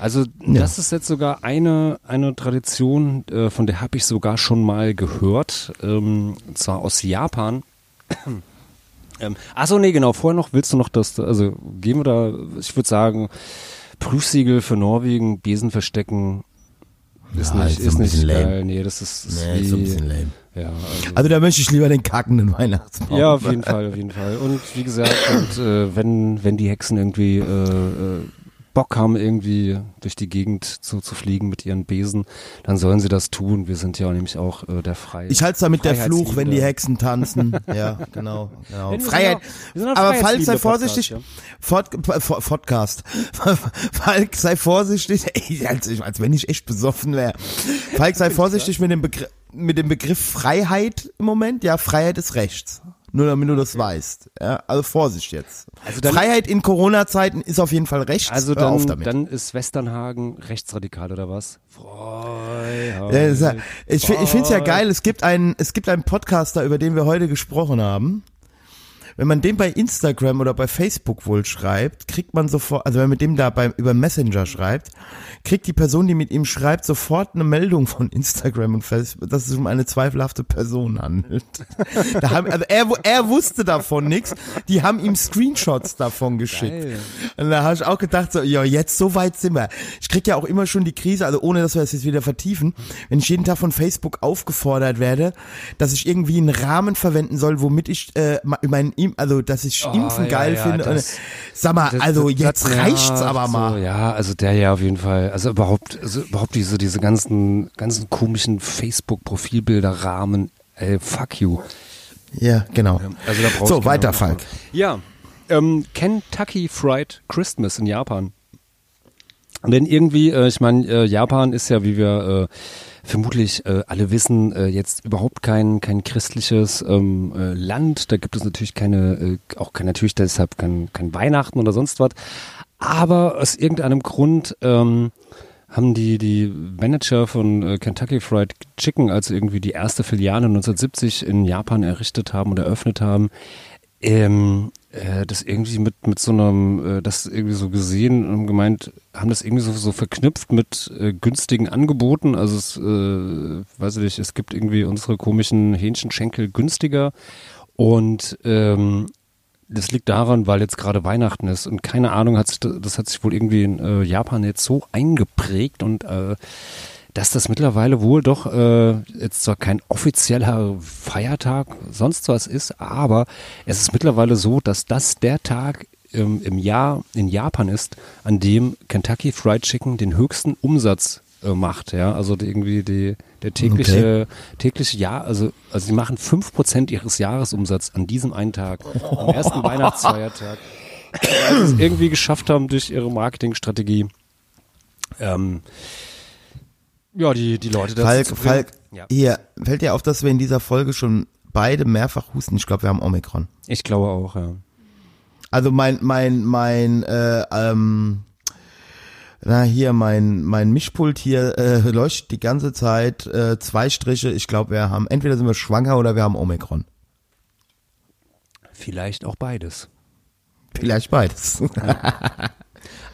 Also Ja. das ist jetzt sogar eine, eine Tradition, äh, von der habe ich sogar schon mal gehört, ähm, und zwar aus Japan. ähm, achso, nee, genau, vorher noch, willst du noch das, also gehen wir da, ich würde sagen, Prüfsiegel für Norwegen, Besen verstecken, ist Ja, nicht, ist so ist ein nicht bisschen lame. geil, nee, das ist, ist Nee, ist so ein bisschen lame. ja, also, Also da möchte ich lieber den kackenden Weihnachtsbaum. ja, auf jeden Fall, auf jeden Fall. Und wie gesagt, und, äh, wenn, wenn die Hexen irgendwie äh, äh, Bock haben, irgendwie durch die Gegend zu, zu fliegen mit ihren Besen, dann sollen sie das tun. Wir sind ja nämlich auch äh, der Freie. Ich halte es da mit der Fluch, wenn die Hexen tanzen. ja, genau. genau. Freiheit. auch- auch Aber Falk, sei vorsichtig. Fort, Fort, Podcast. Falk, sei vorsichtig. Ey, als, als wenn ich echt besoffen wäre. Falk, sei vorsichtig mit dem, Begriff, mit dem Begriff Freiheit im Moment. Ja, Freiheit ist rechts. Nur damit du das weißt. Ja, also Vorsicht jetzt. Also dann- Freiheit in Corona-Zeiten ist auf jeden Fall rechts. Also Hör auf dann, damit. dann ist Westernhagen rechtsradikal oder was? Freiheit. Ich ich finde es ja geil, es gibt einen, es gibt einen Podcaster, über den wir heute gesprochen haben. Wenn man dem bei Instagram oder bei Facebook wohl schreibt, kriegt man sofort, also wenn man mit dem da beim, über Messenger schreibt, kriegt die Person, die mit ihm schreibt, sofort eine Meldung von Instagram und Facebook, dass es um eine zweifelhafte Person handelt. da haben, also er, er wusste davon nichts, die haben ihm Screenshots davon geschickt. Geil. Und da habe ich auch gedacht, so, ja, jetzt so weit sind wir. Ich krieg ja auch immer schon die Krise, also ohne dass wir das jetzt wieder vertiefen, wenn ich jeden Tag von Facebook aufgefordert werde, dass ich irgendwie einen Rahmen verwenden soll, womit ich äh, mein, Im- also dass ich Oh, Impfen ja, geil ja, finde. Das- Sag mal, Das- also das- jetzt reicht's ja, aber so, mal. Ja, also der ja auf jeden Fall. Also überhaupt, also überhaupt diese, diese ganzen, ganzen komischen Facebook-Profilbilder, Rahmen, ey, fuck you. Ja, genau. Also da brauchst So, weiter, Falk. Ja, ähm, Kentucky Fried Christmas in Japan. Denn irgendwie, äh, ich meine, äh, Japan ist ja, wie wir äh, vermutlich äh, alle wissen, äh, jetzt überhaupt kein kein christliches ähm, äh, Land. Da gibt es natürlich keine, äh, auch kein, natürlich deshalb kein, kein Weihnachten oder sonst was. Aber aus irgendeinem Grund ähm, haben die die Manager von äh, Kentucky Fried Chicken, als irgendwie die erste Filiale 1970 in Japan errichtet haben oder eröffnet haben, ähm, äh, das irgendwie mit mit so einem, äh, das irgendwie so gesehen und gemeint, haben das irgendwie so, so verknüpft mit äh, günstigen Angeboten. Also es, äh, weiß ich nicht, es gibt irgendwie unsere komischen Hähnchenschenkel günstiger und ähm, das liegt daran, weil jetzt gerade Weihnachten ist und keine Ahnung, hat sich, das hat sich wohl irgendwie in äh, Japan jetzt so eingeprägt und äh, dass das mittlerweile wohl doch äh, jetzt zwar kein offizieller Feiertag, sonst was ist, aber es ist mittlerweile so, dass das der Tag ähm, im Jahr in Japan ist, an dem Kentucky Fried Chicken den höchsten Umsatz äh, macht, ja, also die, irgendwie die, der tägliche, tägliche Jahr, also, also sie machen 5% ihres Jahresumsatzes an diesem einen Tag, am ersten Weihnachtsfeiertag, weil sie es irgendwie geschafft haben durch ihre Marketingstrategie, ähm, ja, die, die Leute dazu Falk, zu bringen. Falk, Ja. hier, fällt dir auf, dass wir in dieser Folge schon beide mehrfach husten? Ich glaube, wir haben Omikron. Ich glaube auch, ja. Also mein, mein, mein, äh, ähm, na hier, mein, mein Mischpult hier äh, leuchtet die ganze Zeit äh, zwei Striche. Ich glaube, wir haben, entweder sind wir schwanger oder wir haben Omikron. Vielleicht auch beides. Vielleicht beides.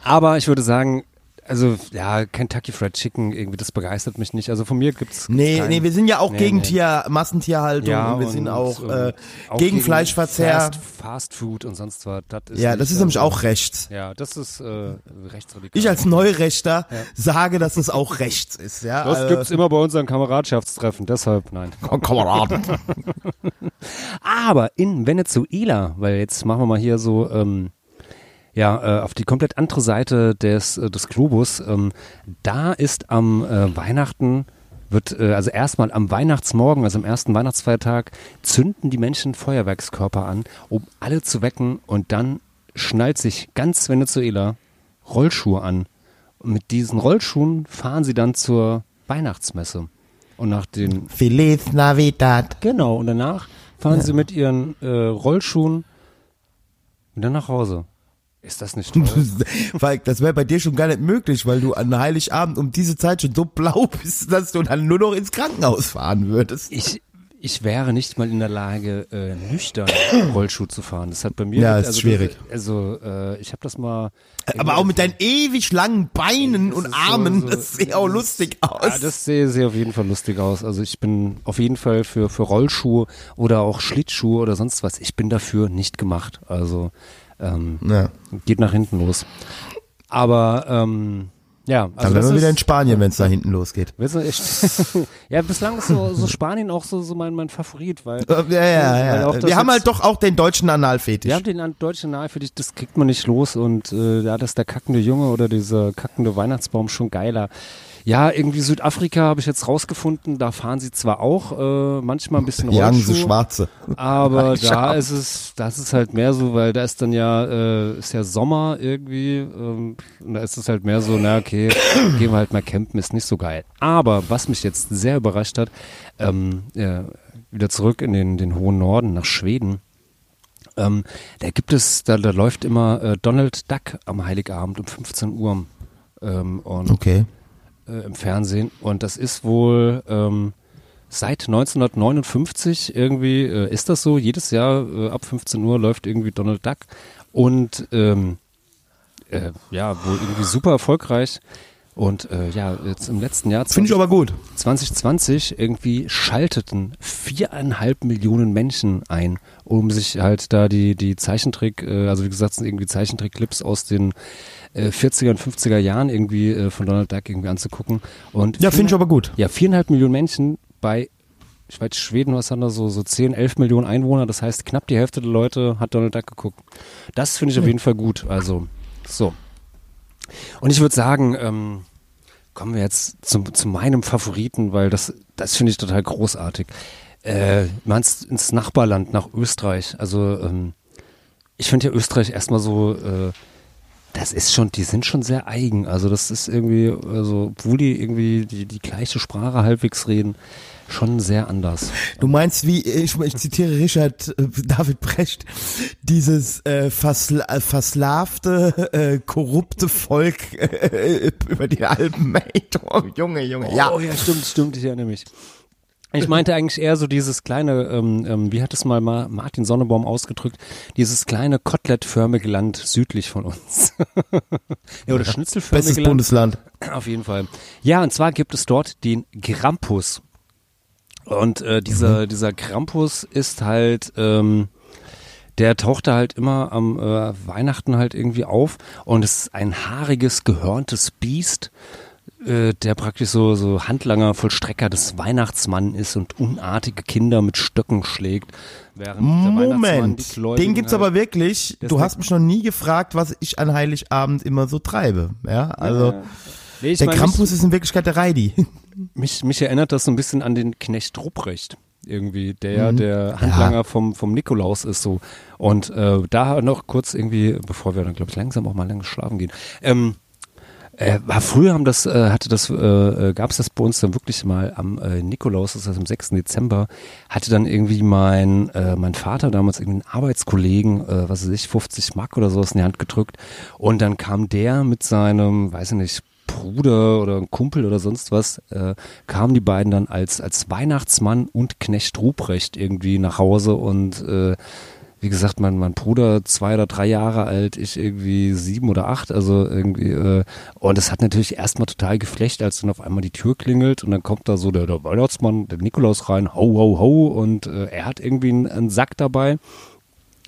Aber ich würde sagen, also ja, Kentucky Fried Chicken, irgendwie, das begeistert mich nicht. Also von mir gibt's Nee, kein- nee, wir sind ja auch Nee, gegen nee. Tier, Massentierhaltung ja, und wir sind auch, äh, auch gegen Fleischverzehr. Fast, Fast Food und sonst was. Das ist ja, nicht das ist nämlich also- auch rechts. Ja, das ist äh, rechtsradikal. Ich als Neurechter sage, dass es auch rechts ist. Ja, das äh, gibt's immer bei unseren Kameradschaftstreffen, deshalb nein. Kameraden. Aber in Venezuela, weil jetzt machen wir mal hier so, ähm, ja, äh, auf die komplett andere Seite des, äh, des Globus, ähm, da ist am äh, Weihnachten, wird, äh, also erstmal am Weihnachtsmorgen, also am ersten Weihnachtsfeiertag, zünden die Menschen Feuerwerkskörper an, um alle zu wecken und dann schnallt sich ganz Venezuela Rollschuhe an. Und mit diesen Rollschuhen fahren sie dann zur Weihnachtsmesse. Und nach den Feliz Navidad. Genau, und danach fahren sie mit ihren äh, Rollschuhen wieder nach Hause. Ist das nicht? Falk, das wäre bei dir schon gar nicht möglich, weil du an Heiligabend um diese Zeit schon so blau bist, dass du dann nur noch ins Krankenhaus fahren würdest. ich, ich wäre nicht mal in der Lage, äh, nüchtern Rollschuh zu fahren. Das hat bei mir... Ja, ist also, schwierig. Das, also, äh, ich habe das mal... Aber auch mit deinen ewig langen Beinen Das und ist so- Armen, so- das sieht auch lustig aus. Ja, das sehe, sehe auf jeden Fall lustig aus. Also ich bin auf jeden Fall für, für Rollschuhe oder auch Schlittschuhe oder sonst was. Ich bin dafür nicht gemacht. Also ähm, ja. geht nach hinten los. Aber ähm, ja, also Dann wären wir wieder in Spanien, wenn es da hinten losgeht. Ja, bislang ist so, so Spanien auch so, so mein, mein Favorit, weil Ja, ja, Weil ja. das Wir haben halt doch auch den deutschen Analfetisch. wir haben den deutschen dich, das kriegt man nicht los und äh, das ist der kackende Junge oder dieser kackende Weihnachtsbaum schon geiler. Ja, irgendwie Südafrika habe ich jetzt rausgefunden, da fahren sie zwar auch äh, manchmal ein bisschen Jagen sie Rollschuh, Schwarze. aber da ist es, das ist halt mehr so, weil da ist dann ja, äh, ist ja Sommer irgendwie, ähm, und da ist es halt mehr so, na okay, gehen wir halt mal campen, ist nicht so geil. Aber was mich jetzt sehr überrascht hat, ähm, ja, wieder zurück in den, den hohen Norden nach Schweden. Ähm, da gibt es, da, da läuft immer äh, Donald Duck am Heiligabend um 15 Uhr ähm, und Okay. Äh, im Fernsehen und das ist wohl ähm, seit 1959 irgendwie äh, ist das so. Jedes Jahr äh, ab 15 Uhr läuft irgendwie Donald Duck und ähm, äh, ja, wohl irgendwie super erfolgreich. Und äh, ja, jetzt im letzten Jahr Finde ich aber gut. 2020 irgendwie schalteten viereinhalb Millionen Menschen ein, um sich halt da die, die Zeichentrick, äh, also wie gesagt, sind irgendwie Zeichentrick-Clips aus den äh, 40er und 50er Jahren irgendwie äh, von Donald Duck irgendwie anzugucken. Und Ja, finde ich aber gut. ja, viereinhalb Millionen Menschen bei, ich weiß, Schweden, was haben da so, so 10, 11 Millionen Einwohner. Das heißt, knapp die Hälfte der Leute hat Donald Duck geguckt. Das finde ich auf jeden Fall gut. Also, so. Und ich würde sagen, ähm, kommen wir jetzt zum, zu meinem Favoriten, weil das, das finde ich total großartig. Äh, meinst ins Nachbarland, nach Österreich. Also, ähm, ich finde ja Österreich erstmal so, äh, das ist schon, die sind schon sehr eigen. Also das ist irgendwie, also obwohl die irgendwie die, die gleiche Sprache halbwegs reden, schon sehr anders. Du meinst, wie, ich, ich zitiere Richard äh, David Brecht, dieses äh, versla äh, verslavte, äh, korrupte Volk äh, über die Alpen. Junge, Junge. Ja, Oh ja, stimmt, stimmt, ich erinnere mich. Ich meinte eigentlich eher so dieses kleine, ähm, ähm, wie hat es mal Ma- Martin Sonnebaum ausgedrückt, dieses kleine kotelettförmige Land südlich von uns. ja, oder schnitzelförmige bestes Land. Bundesland. Auf jeden Fall. Ja, und zwar gibt es dort den Grampus. Und äh, dieser, dieser Krampus ist halt, ähm, der taucht da halt immer am äh, Weihnachten halt irgendwie auf und es ist ein haariges, gehörntes Biest, äh, der praktisch so, so Handlanger, Vollstrecker des Weihnachtsmann ist und unartige Kinder mit Stöcken schlägt. Moment, den gibt's halt, aber wirklich. Du hast mich noch nie gefragt, was ich an Heiligabend immer so treibe. Ja, also Nee, ich der meine, Krampus ist in Wirklichkeit der Reidi. Mich, mich erinnert das so ein bisschen an den Knecht Ruprecht. Irgendwie, der ja der Handlanger vom, vom Nikolaus ist so. Und äh, da noch kurz irgendwie, bevor wir dann, glaube ich, langsam auch mal lange schlafen gehen. Ähm, äh, war früher haben das, äh, hatte das, äh, äh, gab es das bei uns dann wirklich mal am äh, Nikolaus, das heißt am 6. Dezember, hatte dann irgendwie mein, äh, mein Vater damals irgendwie einen Arbeitskollegen, äh, was weiß ich, 50 Mark oder sowas in die Hand gedrückt. Und dann kam der mit seinem, weiß ich nicht, Bruder oder ein Kumpel oder sonst was, äh, kamen die beiden dann als, als Weihnachtsmann und Knecht Ruprecht irgendwie nach Hause und äh, wie gesagt, mein, mein Bruder zwei oder drei Jahre alt, ich irgendwie sieben oder acht, also irgendwie, äh, und es hat natürlich erstmal total geflecht, als dann auf einmal die Tür klingelt und dann kommt da so der, der Weihnachtsmann, der Nikolaus rein, ho, ho, ho, und äh, er hat irgendwie einen, einen Sack dabei.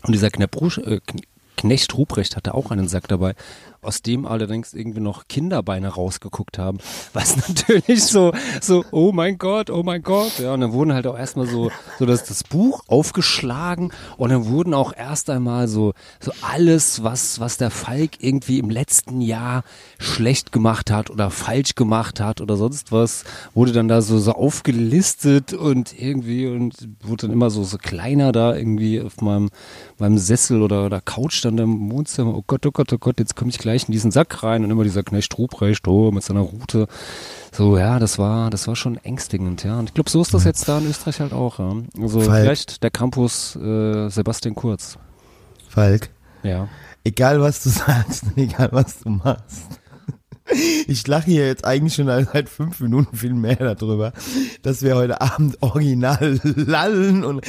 Und dieser Knepp, äh, Kn- Knecht Ruprecht hatte auch einen Sack dabei, aus dem allerdings irgendwie noch Kinderbeine rausgeguckt haben. Was natürlich so, so, oh mein Gott, oh mein Gott. Ja, und dann wurden halt auch erstmal so, so das, das Buch aufgeschlagen und dann wurden auch erst einmal so, so alles, was, was der Falk irgendwie im letzten Jahr schlecht gemacht hat oder falsch gemacht hat oder sonst was, wurde dann da so, so aufgelistet und irgendwie und wurde dann immer so, so kleiner da irgendwie auf meinem, meinem Sessel oder, oder Couch dann im Wohnzimmer. Oh Gott, oh Gott, oh Gott, jetzt komme ich gleich in diesen Sack rein und immer dieser Knecht Ruprecht, oh, mit seiner Rute. So, ja, das war, das war schon ängstigend, ja. Und ich glaube, so ist das jetzt da in Österreich halt auch, ja. Also Falk. vielleicht der Campus äh, Sebastian Kurz. Falk, Ja. egal was du sagst, egal was du machst. Ich lache hier jetzt eigentlich schon seit fünf Minuten viel mehr darüber, dass wir heute Abend original lallen und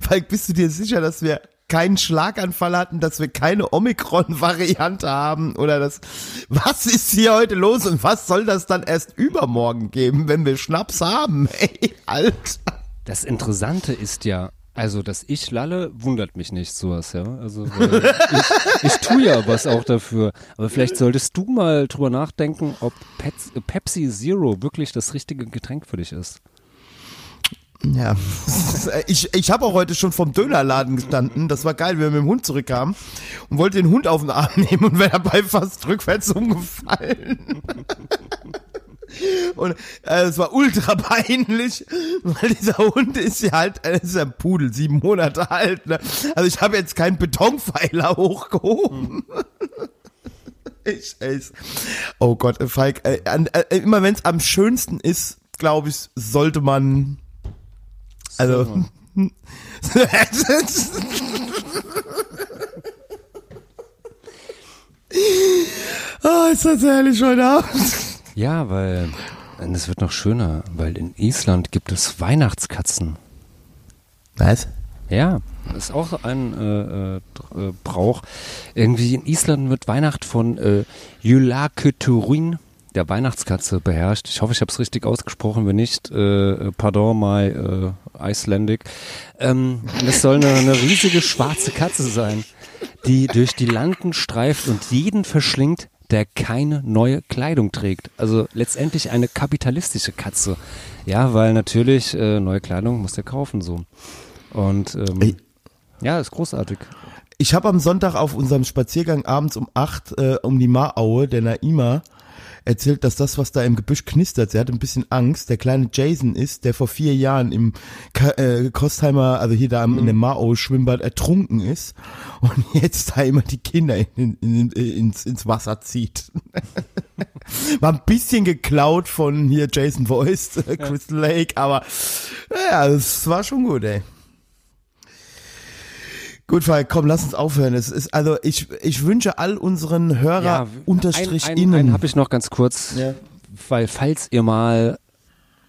Falk, bist du dir sicher, dass wir keinen Schlaganfall hatten, dass wir keine Omikron-Variante haben oder das, was ist hier heute los und was soll das dann erst übermorgen geben, wenn wir Schnaps haben? Ey, Alter. Das Interessante ist ja, also, dass ich lalle, wundert mich nicht sowas, ja. Also, ich, ich tue ja was auch dafür. Aber vielleicht solltest du mal drüber nachdenken, ob Pepsi Zero wirklich das richtige Getränk für dich ist. Ja, ich, ich habe auch heute schon vom Dönerladen gestanden. Das war geil, wie wir mit dem Hund zurückkamen und wollte den Hund auf den Arm nehmen und wäre dabei fast rückwärts umgefallen. Und äh, es war ultra peinlich, weil dieser Hund ist ja halt, er ist ja ein Pudel, sieben Monate alt. Ne? Also ich habe jetzt keinen Betonpfeiler hochgehoben. Ich, ey, oh Gott, äh, Falk, äh, äh, immer wenn es am schönsten ist, glaube ich, sollte man also. oh, ist das herrlich heute Abend. Ja, weil es wird noch schöner, weil in Island gibt es Weihnachtskatzen. Was? Ja, ist auch ein äh, äh, Brauch. Irgendwie in Island wird Weihnacht von äh, Julaköturin, der Weihnachtskatze, beherrscht. Ich hoffe, ich habe es richtig ausgesprochen. Wenn nicht, äh, pardon, my äh, Icelandic. Ähm, das soll eine, eine riesige schwarze Katze sein, die durch die Landen streift und jeden verschlingt, der keine neue Kleidung trägt. Also letztendlich eine kapitalistische Katze. Ja, weil natürlich äh, neue Kleidung muss der kaufen so. Und ähm, Ey. ja, ist großartig. Ich habe am Sonntag auf unserem Spaziergang abends um acht äh, um die Maraue, der Naima, erzählt, dass das, was da im Gebüsch knistert, sie hat ein bisschen Angst, der kleine Jason ist, der vor vier Jahren im Ka äh, Kostheimer, also hier da am- in dem Mao Schwimmbad ertrunken ist und jetzt da immer die Kinder in, in, in, ins, ins Wasser zieht. War ein bisschen geklaut von hier Jason Voice, äh, Crystal Lake, aber ja, es war schon gut, ey. Gut, Falk, komm, lass uns aufhören. Es ist, also ich, ich wünsche all unseren Hörer unterstrich ein, ein, innen. einen habe ich noch ganz kurz, Ja. weil falls ihr mal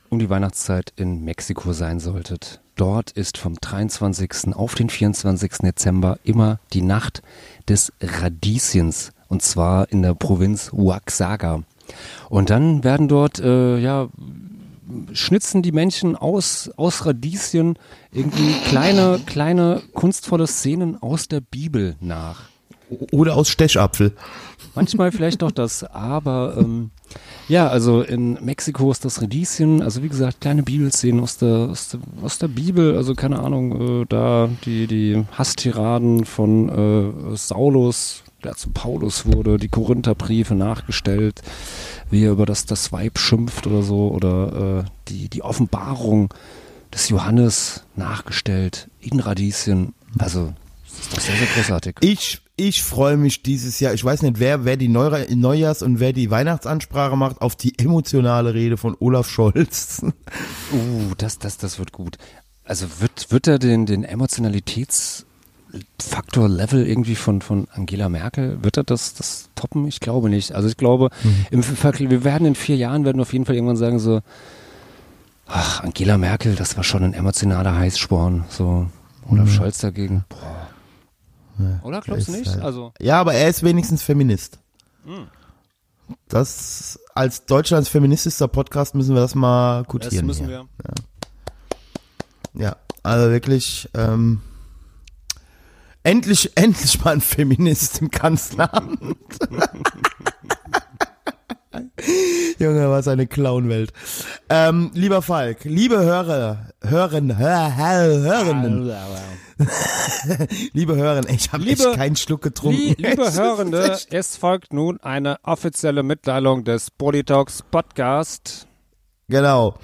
um die Weihnachtszeit in Mexiko sein solltet, dort ist vom 23. auf den 24. Dezember immer die Nacht des Radieschens und zwar in der Provinz Oaxaca. Und dann werden dort ja ja schnitzen die Menschen aus, aus Radieschen irgendwie kleine, kleine kunstvolle Szenen aus der Bibel nach. Oder aus Stechapfel. Manchmal vielleicht noch das, aber ähm, ja, also in Mexiko ist das Radieschen, also wie gesagt, kleine Bibelszenen aus der, aus der, aus der Bibel, also keine Ahnung, äh, da die, die Hasstiraden von äh, Saulus, der zu Paulus wurde, die Korintherbriefe nachgestellt, wie er über das, das Weib schimpft oder so, oder äh, die, die Offenbarung des Johannes nachgestellt in Radieschen. Also, das ist doch sehr, sehr großartig. Ich, ich freue mich dieses Jahr, ich weiß nicht, wer, wer die Neujahrs- und wer die Weihnachtsansprache macht, auf die emotionale Rede von Olaf Scholz. Uh, das, das, das wird gut. Also wird, wird er den, den Emotionalitätsfaktor-Level irgendwie von, von Angela Merkel, wird er das, das toppen? Ich glaube nicht. Also ich glaube, im Vergleich, wir werden in vier Jahren, werden auf jeden Fall irgendwann sagen so, ach, Angela Merkel, das war schon ein emotionaler Heißsporn. So, Olaf Scholz dagegen. Boah. Oder glaubst du nicht? halt- Also, Ja, aber er ist wenigstens Feminist. Das, als Deutschlands feministischster Podcast müssen wir das mal das gutieren. müssen hier. wir. Ja, also wirklich, ähm, endlich, endlich mal ein Feminist im Kanzleramt. Junge, was eine Clownwelt. Ähm, lieber Falk, liebe Hörer, Hören, Hör, Hör, Hörenden, liebe Hörer, ich habe echt keinen Schluck getrunken. Lie- Liebe Hörende, es folgt nun eine offizielle Mitteilung des Politox Podcast. Genau.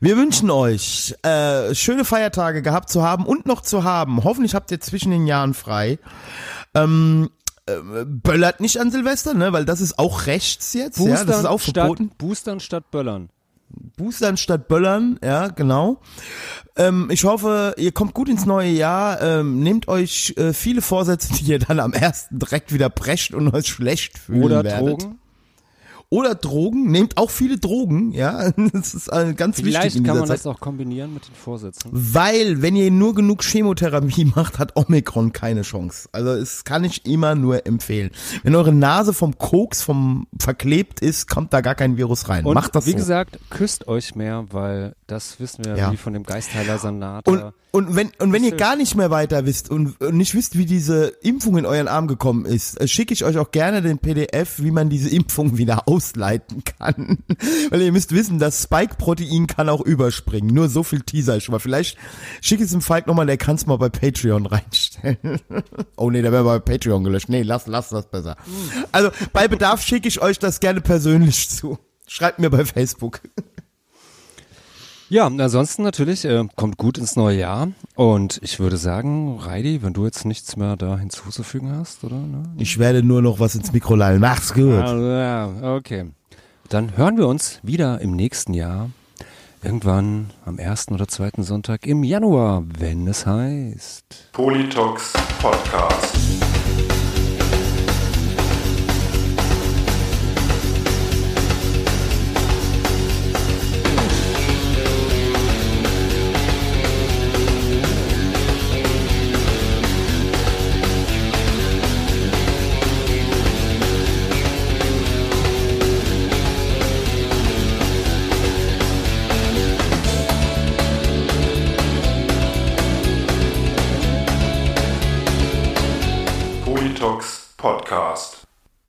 Wir wünschen euch äh, schöne Feiertage gehabt zu haben und noch zu haben. Hoffentlich habt ihr zwischen den Jahren frei. Ähm, äh, böllert nicht an Silvester, ne? Weil das ist auch rechts jetzt. ja, das ist auch statt, verboten. Boostern statt Böllern. Boostern statt Böllern, ja, genau. Ähm, ich hoffe, ihr kommt gut ins neue Jahr. Ähm, nehmt euch äh, viele Vorsätze, die ihr dann am ersten direkt wieder brecht und euch schlecht fühlen Oder werdet. Drogen. Oder Drogen. Nehmt auch viele Drogen, ja. Das ist ganz wichtig Vielleicht kann man Zeit. das auch kombinieren mit den Vorsätzen. Weil, wenn ihr nur genug Chemotherapie macht, hat Omikron keine Chance. Also, es kann ich immer nur empfehlen. Wenn eure Nase vom Koks, vom verklebt ist, kommt da gar kein Virus rein. Und Macht das wie so. gesagt, küsst euch mehr, weil das wissen wir Ja. wie von dem Geistheiler Sanata. Und, und wenn, und wenn ihr gar nicht mehr weiter wisst und, und nicht wisst, wie diese Impfung in euren Arm gekommen ist, äh, schicke ich euch auch gerne den PDF, wie man diese Impfung wieder ausleiten kann. Weil ihr müsst wissen, das Spike-Protein kann auch überspringen. Nur so viel Teaser ich schon mal. Vielleicht schicke ich es dem Falk nochmal, der kann es mal bei Patreon reinstellen. oh nee, der wäre bei Patreon gelöscht. Nee, lass, lass das besser. Also bei Bedarf schicke ich euch das gerne persönlich zu. Schreibt mir bei Facebook. Ja, ansonsten natürlich, äh, kommt gut ins neue Jahr. Und ich würde sagen, Reidi, wenn du jetzt nichts mehr da hinzuzufügen hast, oder? Ne? Ich werde nur noch was ins Mikro lallen. Mach's gut. Also, ja, okay. Dann hören wir uns wieder im nächsten Jahr. Irgendwann am ersten oder zweiten Sonntag im Januar, wenn es heißt. Politox Podcast.